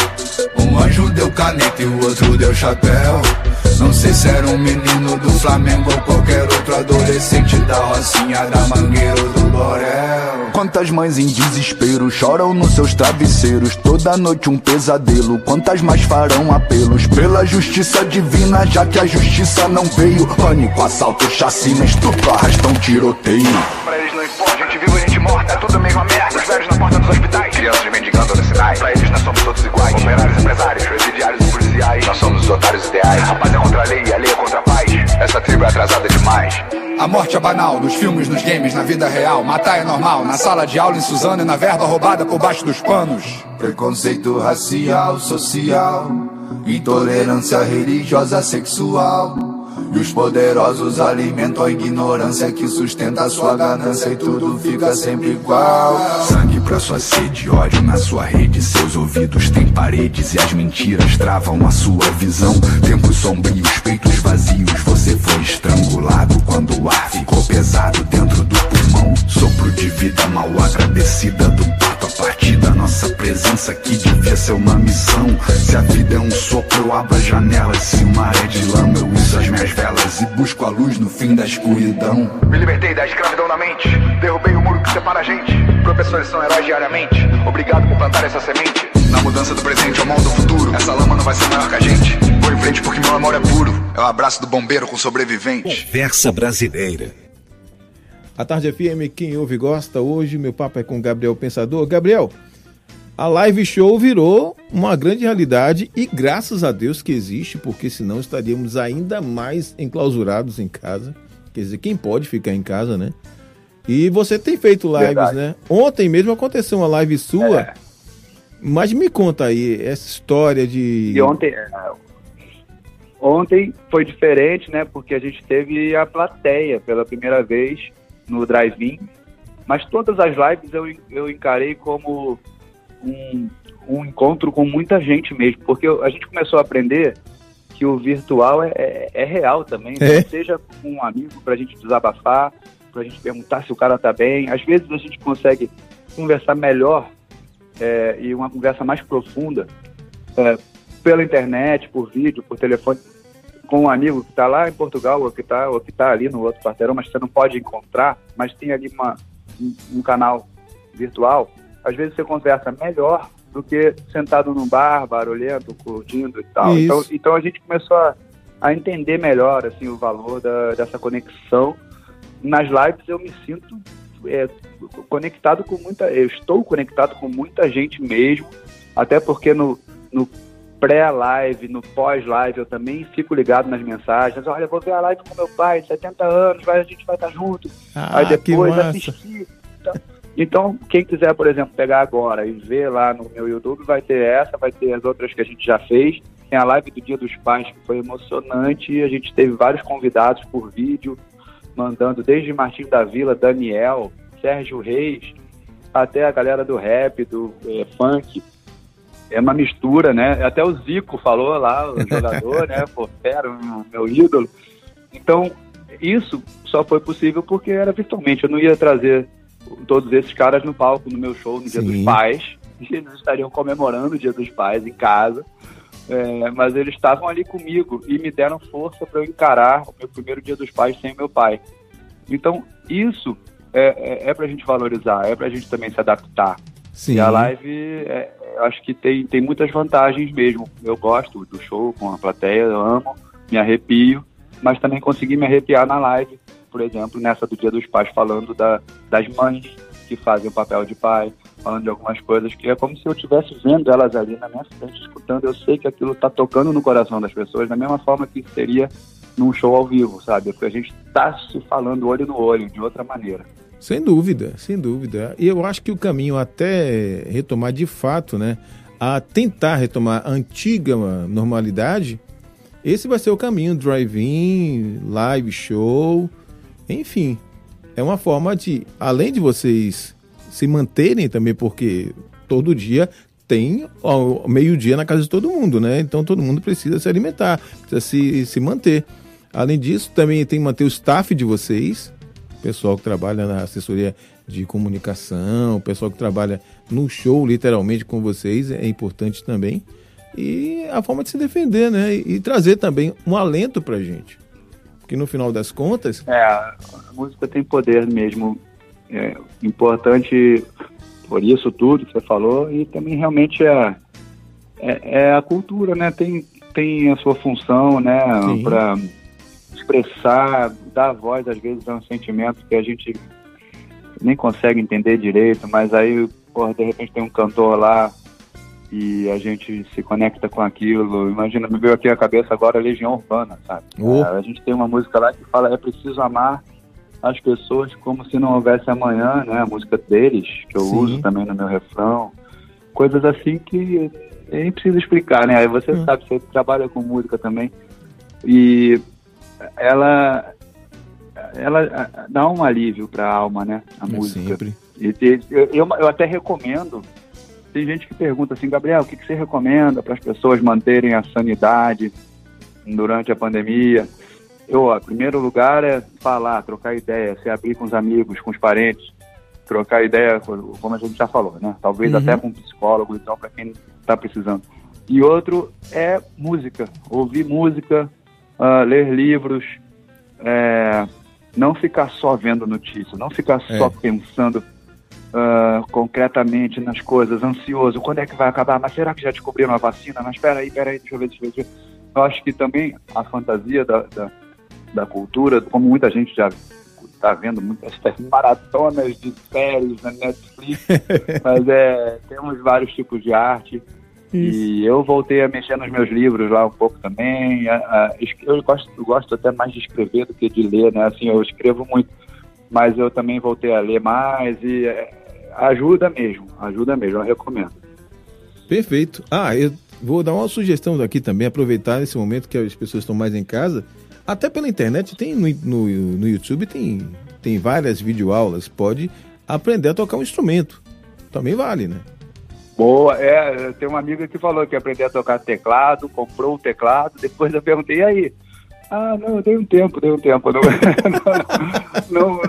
Um anjo deu caneta e o outro deu chapéu. Não sei se era um menino do Flamengo ou qualquer outro adolescente da Rocinha, da Mangueira ou do Borel. Quantas mães em desespero choram nos seus travesseiros, toda noite um pesadelo. Quantas mais farão apelos pela justiça divina, já que a justiça não veio? Pânico, assalto, chacina, estupro, arrastão, tiroteio. Pra eles não importa, gente viva, gente morta, é tudo a mesma merda. Os velhos na porta dos hospitais, crianças mendigando nos sinais. Pra eles nós somos todos iguais, operários, empresários, presidiários e policiais. Nós somos os otários ideais. A paz é contra a lei e a lei é contra a paz. Essa tribo é atrasada demais. A morte é banal, nos filmes, nos games, na vida real. Matar é normal, na sala de aula em Suzano e na verba roubada por baixo dos panos. Preconceito racial, social, intolerância religiosa, sexual. Os poderosos alimentam a ignorância que sustenta sua ganância e tudo fica sempre igual. Sangue pra sua sede, ódio na sua rede. Seus ouvidos têm paredes e as mentiras travam a sua visão. Tempos sombrios, peitos vazios. Você foi estrangulado quando o ar ficou pesado dentro do Sopro de vida mal agradecida do parto a partir da nossa presença que devia ser uma missão. Se a vida é um sopro, eu abro a janela. Se uma é de lama, eu uso as minhas velas e busco a luz no fim da escuridão. Me libertei da escravidão na mente, derrubei o muro que separa a gente. Professores são heróis diariamente, obrigado por plantar essa semente. Na mudança do presente ao mal do futuro. Essa lama não vai ser maior que a gente. Vou em frente porque meu amor é puro. É o abraço do bombeiro com sobrevivente. Conversa Brasileira. A Tarde FM, quem ouve gosta. Hoje meu papo é com Gabriel Pensador. Gabriel, a live show virou uma grande realidade e graças a Deus que existe, porque senão estaríamos ainda mais enclausurados em casa. Quer dizer, quem pode ficar em casa, né? E você tem feito lives, Verdade. né? Ontem mesmo aconteceu uma live sua. É. Mas me conta aí essa história de. E ontem, é, ontem foi diferente, né? Porque a gente teve a plateia pela primeira vez no drive-in. Mas todas as lives eu, eu encarei como um, um encontro com muita gente mesmo. Porque a gente começou a aprender que o virtual é, é- é real também. É. Seja com um amigo pra gente desabafar, pra gente perguntar se o cara tá bem. Às vezes a gente consegue conversar melhor é, e uma conversa mais profunda é, pela internet, por vídeo, por telefone, com um amigo que está lá em Portugal ou que está ou que tá ali no outro quarteirão, mas você não pode encontrar, mas tem ali uma, um, um canal virtual, às vezes você conversa melhor do que sentado num bar, barulhento, curtindo e tal. Isso. Então, então a gente começou a, a entender melhor assim o valor da- dessa conexão. Nas lives eu me sinto é, conectado com muita, eu estou conectado com muita gente mesmo, até porque no, no pré-live, no pós-live, eu também fico ligado nas mensagens. Olha, vou ver a live com meu pai, 70 anos, vai, a gente vai estar junto. Ah, Aí depois assistir. Então, então, quem quiser, por exemplo, pegar agora e ver lá no meu YouTube, vai ter essa, vai ter as outras que a gente já fez. Tem a live do Dia dos Pais, que foi emocionante. A gente teve vários convidados por vídeo, mandando desde Martim da Vila, Daniel, Sérgio Reis, até a galera do rap, do eh, funk. É uma mistura, né? Até o Zico falou lá, o jogador, né? Pô, fera, o meu ídolo. Então, isso só foi possível porque era virtualmente. Eu não ia trazer todos esses caras no palco no meu show no Dia Sim. dos Pais. Eles estariam comemorando o Dia dos Pais em casa. É, mas eles estavam ali comigo e me deram força para eu encarar o meu primeiro Dia dos Pais sem o meu pai. Então, isso é, é, é para a gente valorizar, é para a gente também se adaptar. Sim. E a live, é, acho que tem, tem muitas vantagens mesmo. Eu gosto do show com a plateia, eu amo, me arrepio, mas também consegui me arrepiar na live, por exemplo, nessa do Dia dos Pais, falando da, das mães que fazem o papel de pai, falando de algumas coisas que é como se eu estivesse vendo elas ali na minha frente, escutando. Eu sei que aquilo está tocando no coração das pessoas, da mesma forma que seria num show ao vivo, sabe? Porque a gente está se falando olho no olho, de outra maneira. Sem dúvida, sem dúvida. E eu acho que o caminho até retomar de fato, né? A tentar retomar a antiga normalidade, esse vai ser o caminho. Drive-in, live show, enfim. É uma forma de, além de vocês se manterem também, porque todo dia tem meio-dia na casa de todo mundo, né? Então todo mundo precisa se alimentar, precisa se, se manter. Além disso, também tem que manter o staff de vocês, pessoal que trabalha na assessoria de comunicação, o pessoal que trabalha no show, literalmente, com vocês, é importante também. E a forma de se defender, né? E, trazer também um alento pra gente. Porque no final das contas. É, a música tem poder mesmo. É importante por isso tudo que você falou e também realmente é, é, é a cultura, né? Tem, tem a sua função, né? Para expressar, dar voz às vezes a um sentimento que a gente nem consegue entender direito, mas aí, porra, de repente tem um cantor lá e a gente se conecta com aquilo. Imagina, me veio aqui a cabeça agora a Legião Urbana, sabe? É, a gente tem uma música lá que fala é preciso amar as pessoas como se não houvesse amanhã, né? A música deles, que eu Sim. uso também no meu refrão. Coisas assim que nem precisa explicar, né? Aí você Hum. sabe, você trabalha com música também. E ela ela dá um alívio para a alma, né? A É música. sempre. E eu, eu, eu até recomendo. Tem gente que pergunta assim, Gabriel, o que, que você recomenda para as pessoas manterem a sanidade durante a pandemia? Eu, ó, primeiro lugar é falar, trocar ideia, se abrir com os amigos, com os parentes, trocar ideia, como a gente já falou, né? Talvez Uhum. até com um psicólogo, então, para quem está precisando. E outro é música, ouvir música, ah, ler livros, é, não ficar só vendo notícia, não ficar só É. pensando ah, concretamente nas coisas, ansioso, quando é que vai acabar? Mas será que já descobriram a vacina? Mas espera aí, espera aí, deixa eu ver, deixa eu ver. Deixa eu ver. Eu acho que também a fantasia da, da, da cultura, como muita gente já está vendo muitas maratonas de séries na Netflix, mas é, temos vários tipos de arte. E eu voltei a mexer nos meus livros lá um pouco também. Eu gosto, eu gosto até mais de escrever do que de ler, né? Assim, eu escrevo muito, mas eu também voltei a ler mais e é, ajuda mesmo, ajuda mesmo, eu recomendo. Perfeito. Ah, eu vou dar uma sugestão aqui também, aproveitar nesse momento que as pessoas estão mais em casa. Até pela internet, tem no, no, no YouTube tem, tem várias videoaulas. Pode aprender a tocar um instrumento. Também vale, né? Boa, é, tem uma amiga que falou que ia aprender a tocar teclado, comprou o teclado, depois eu perguntei, e aí? Ah, não, dei um tempo, dei um tempo. Não, não, não,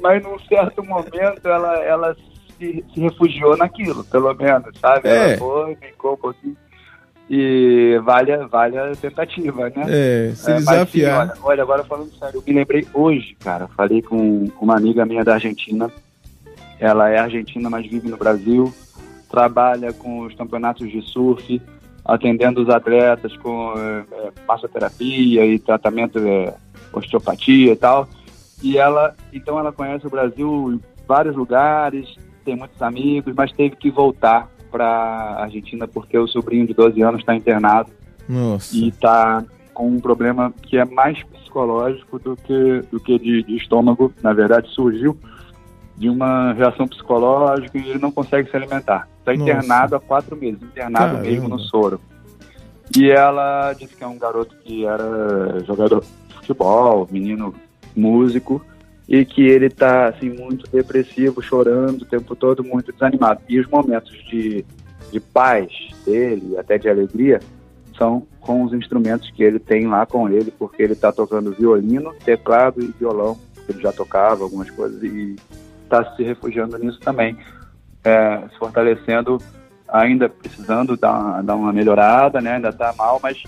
mas num certo momento ela, ela se, se refugiou naquilo, pelo menos, sabe? É. Ela foi, ficou um pouquinho. E vale, a- vale a tentativa, né? É, se É, mas, desafiar. sim, olha, olha, agora falando sério, eu me lembrei hoje, cara, falei com uma amiga minha da Argentina. Ela é argentina, mas vive no Brasil. Trabalha com os campeonatos de surf, atendendo os atletas com é, massoterapia e tratamento é, osteopatia e tal. E ela, então ela conhece o Brasil em vários lugares, tem muitos amigos, mas teve que voltar para Argentina porque o sobrinho de 12 anos está internado Nossa. e está com um problema que é mais psicológico do que, do que de, de estômago. Na verdade, surgiu de uma reação psicológica e ele não consegue se alimentar. Está internado há quatro meses, internado Caramba. mesmo no soro. E ela disse que é um garoto que era jogador de futebol, menino músico, e que ele está assim, muito depressivo, chorando o tempo todo, muito desanimado. E os momentos de, de paz dele, até de alegria, são com os instrumentos que ele tem lá com ele, porque ele está tocando violino, teclado e violão. Ele já tocava algumas coisas e está se refugiando nisso também, é, se fortalecendo, ainda precisando dar, uma- dar uma melhorada, né? Ainda está mal, mas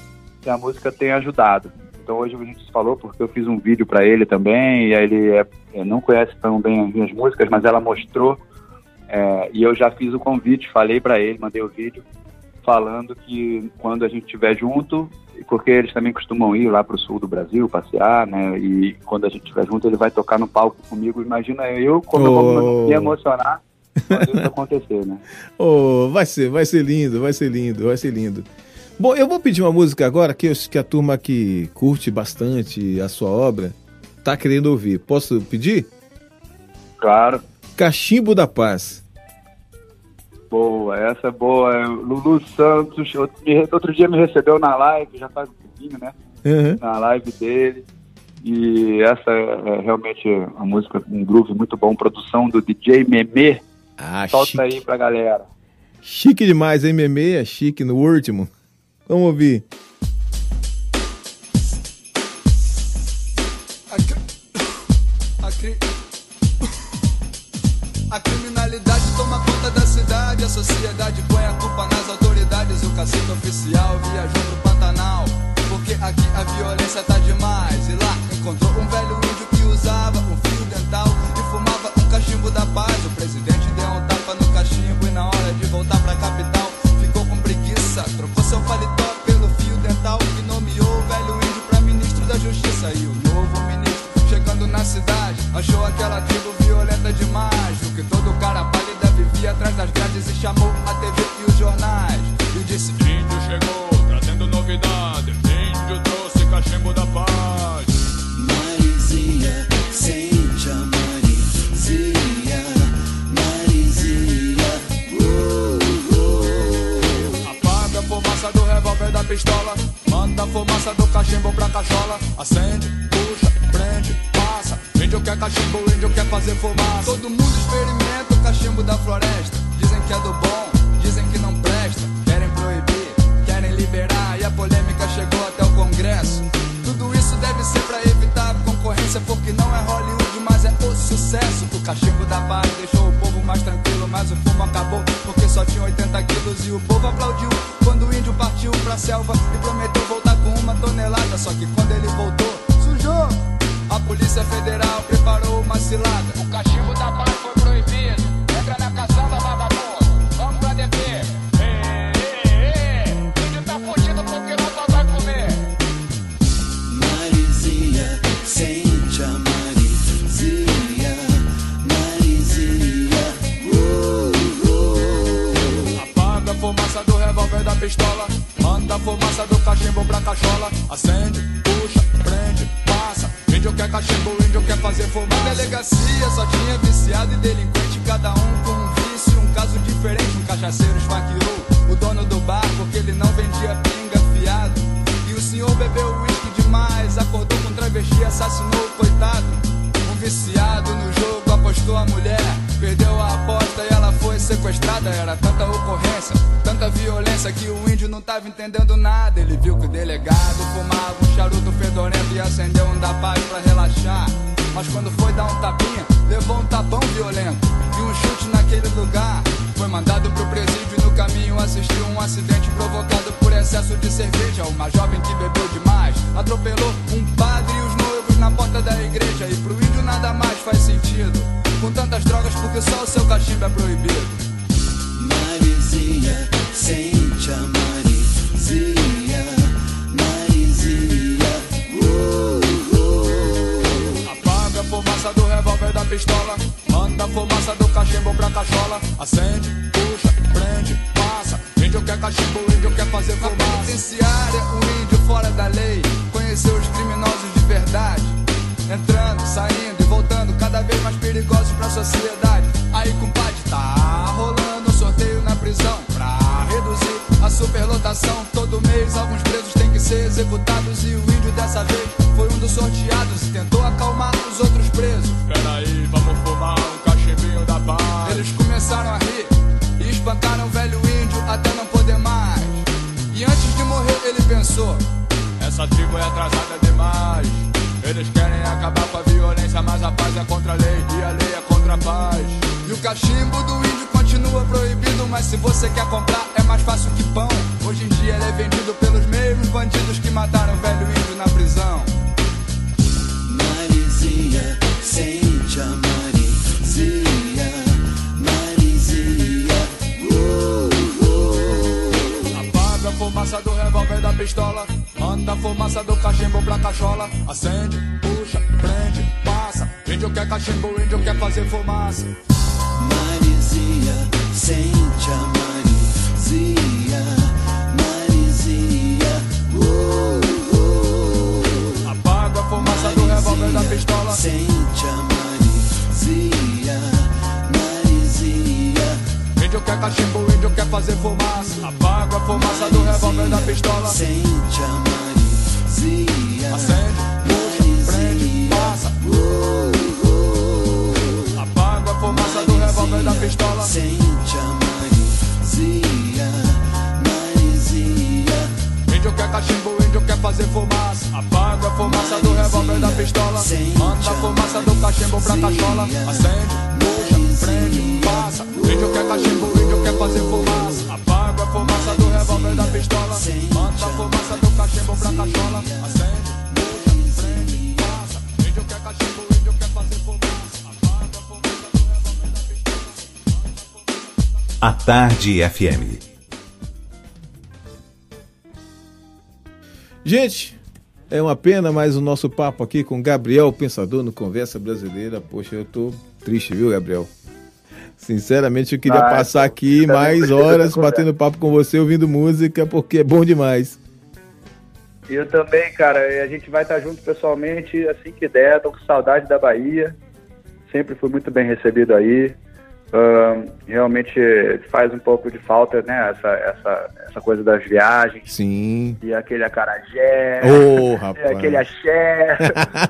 a música tem ajudado. Então hoje a gente se falou porque eu fiz um vídeo para ele também e aí ele é- é, não conhece tão bem as minhas músicas, mas ela mostrou é, e eu já fiz o convite, falei para ele, mandei o vídeo falando que quando a gente estiver junto, porque eles também costumam ir lá para o sul do Brasil passear, né? E quando a gente estiver junto, ele vai tocar no palco comigo. Imagina eu como eu Oh. vou me emocionar isso acontecer, né? Oh, vai ser, vai ser lindo, vai ser lindo, vai ser lindo. Bom, eu vou pedir uma música agora que, eu- que a turma que curte bastante a sua obra tá querendo ouvir. Posso pedir? Claro. Cachimbo da Paz. Boa, essa é boa. Lulu Santos, outro, dia me recebeu na live, já faz um pouquinho, né? Uhum. Na live dele. E essa é realmente uma música, um groove muito bom. Produção do DJ Memê. Ah, Solta chique. aí pra galera. Chique demais, hein, Meme? É chique no último. Vamos ouvir. A, cri- a criminalidade toma conta da cidade, a sociedade põe a culpa nas autoridades. O cacique oficial viajou pro Pantanal, porque aqui a violência tá demais. E lá encontrou Trocou seu sequestrada. Era tanta ocorrência, tanta violência que o índio não tava entendendo nada. Ele viu que o delegado fumava um charuto fedorento e acendeu um da paz pra relaxar. Mas quando foi dar um tapinha, levou um tapão violento e um chute naquele lugar. Foi mandado pro presídio e no caminho assistiu um acidente provocado por excesso de cerveja. Uma jovem que bebeu demais atropelou um padre e os noivos na porta da igreja. E pro índio nada mais faz sentido. Com tantas drogas, porque só o seu cachimbo é proibido. Marizinha, sente a Marizinha, Marizinha, uh, uh. Apaga a fumaça do revólver da pistola. Manda a fumaça do cachimbo pra cachola. Acende, puxa, prende, passa. Índio quer cachimbo, índio quer fazer fumaça. Na penitenciária, um índio fora da lei. Conheceu os criminosos de verdade. Entrando, saindo e voltando, cada vez mais perigosos pra sociedade. Aí, compadre, tá rolando prisão. Pra reduzir a superlotação. Todo mês, alguns presos têm que ser executados. E o índio dessa vez foi um dos sorteados. E tentou acalmar os outros presos. Peraí, vamos fumar um cachimbinho da paz. Eles começaram a rir e espancaram o velho índio até não poder mais. E antes de morrer, ele pensou: Essa tribo é atrasada demais. Eles querem acabar com a violência, mas a paz é contra a lei e a lei é contra a paz. E o cachimbo do índio continua proibido, mas se você quer comprar é mais fácil que pão. Hoje em dia ele é vendido pelos mesmos bandidos que mataram o velho índio na prisão. Marizinha, sente a Marizinha, Marizinha, uh, uh. Apaga a fumaça do revólver da pistola. Manda a fumaça do cachimbo pra cachola. Acende, puxa, prende, passa. Índio quer cachimbo, índio quer fazer fumaça. Marizinha, sente a Marizinha, Marizinha, uh, uh. Apaga a fumaça do revólver da pistola. Sente a Marizinha, Marizinha, Índio quer cachimbo, índio quer fazer fumaça. Apaga a fumaça do revólver da pistola. sente a Marizinha, Acende, passa. uh, uh. Apaga a fumaça do revólver da pistola. Sente a Marizinha, Marizinha, Índio quer cachimbo, índio quer fazer fumaça. Apaga a fumaça do revólver da pistola. Manda a fumaça do cachimbo pra cachola. Acende, puxa, prende, passa. Índio quer cachimbo, índio quer fazer fumaça. Apaga a fumaça do revólver da pistola. Manda a fumaça do cachimbo pra cachola. Acende. Índio quer cachimbo, índio quer fazer fumaça. Apaga a Tarde FM. Gente, é uma pena, mas o nosso papo aqui com Gabriel Pensador no Conversa Brasileira. Poxa, eu tô triste, viu, Gabriel? Sinceramente, eu queria Ah, passar aqui mais horas batendo papo com você, ouvindo música, porque é bom demais. Eu também, cara. A gente vai estar junto pessoalmente assim que der. Tô com saudade da Bahia. Sempre fui muito bem recebido aí. Ahn, realmente faz um pouco de falta, né? Essa, essa, essa coisa das viagens. Sim. E aquele acarajé. E rapaz. aquele axé.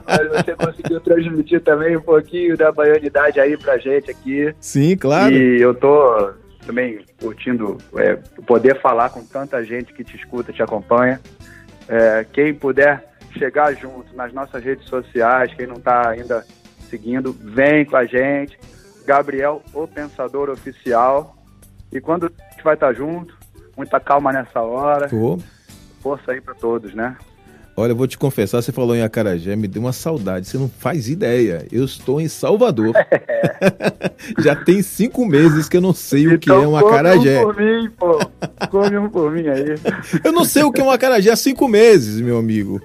Mas você conseguiu transmitir também um pouquinho da baianidade aí pra gente aqui. Sim, claro. E eu tô também curtindo é, poder falar com tanta gente que te escuta, te acompanha. É, quem puder chegar junto nas nossas redes sociais, quem não está ainda seguindo, vem com a gente. Gabriel, o Pensador Oficial. E quando a gente vai estar junto, muita calma nessa hora. Força aí para todos, né? Olha, eu vou te confessar, você falou em acarajé, me deu uma saudade. Você não faz ideia. Eu estou em Salvador. Já tem cinco meses que eu não sei o que é um come acarajé. um por mim, pô. Come um por mim aí. Eu não sei o que é um acarajé há cinco meses, meu amigo.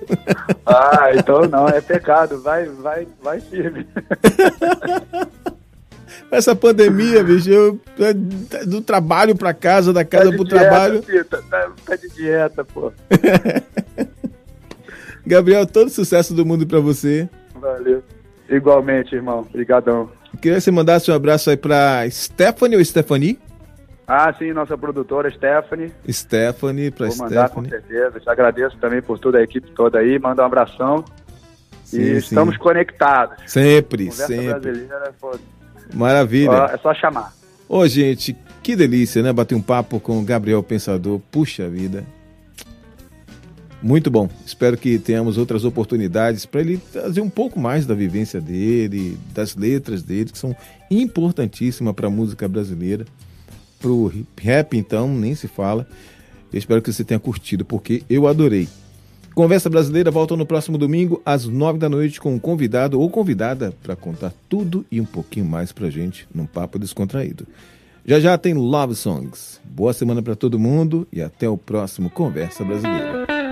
Ah, então não, é pecado. Vai, vai, vai firme. Essa pandemia, bicho, eu é, do trabalho pra casa, da casa Tá pro dieta, trabalho. Tá, tá de dieta, pô. Gabriel, todo sucesso do mundo pra você. Valeu. Igualmente, irmão. Obrigadão. Queria que você mandasse um abraço aí pra Stephanie ou Stephanie? Ah, sim, nossa produtora Stephanie. Stephanie, pra Vou mandar com Stephanie. certeza. Te agradeço também por toda a equipe toda aí. Manda um abração. Sim, e sim. estamos conectados. Sempre, Conversa sempre. brasileira, pô, Maravilha. ó, é só chamar. Ô, gente, que delícia, né? Bater um papo com o Gabriel Pensador. Puxa vida. Muito bom. Espero que tenhamos outras oportunidades para ele trazer um pouco mais da vivência dele, das letras dele, que são importantíssimas para a música brasileira. Para o rap, então, nem se fala. Eu espero que você tenha curtido, porque eu adorei. Conversa Brasileira volta no próximo domingo, às nove da noite, com um convidado ou convidada para contar tudo e um pouquinho mais pra gente num papo descontraído. Já já tem Love Songs. Boa semana para todo mundo e até o próximo Conversa Brasileira.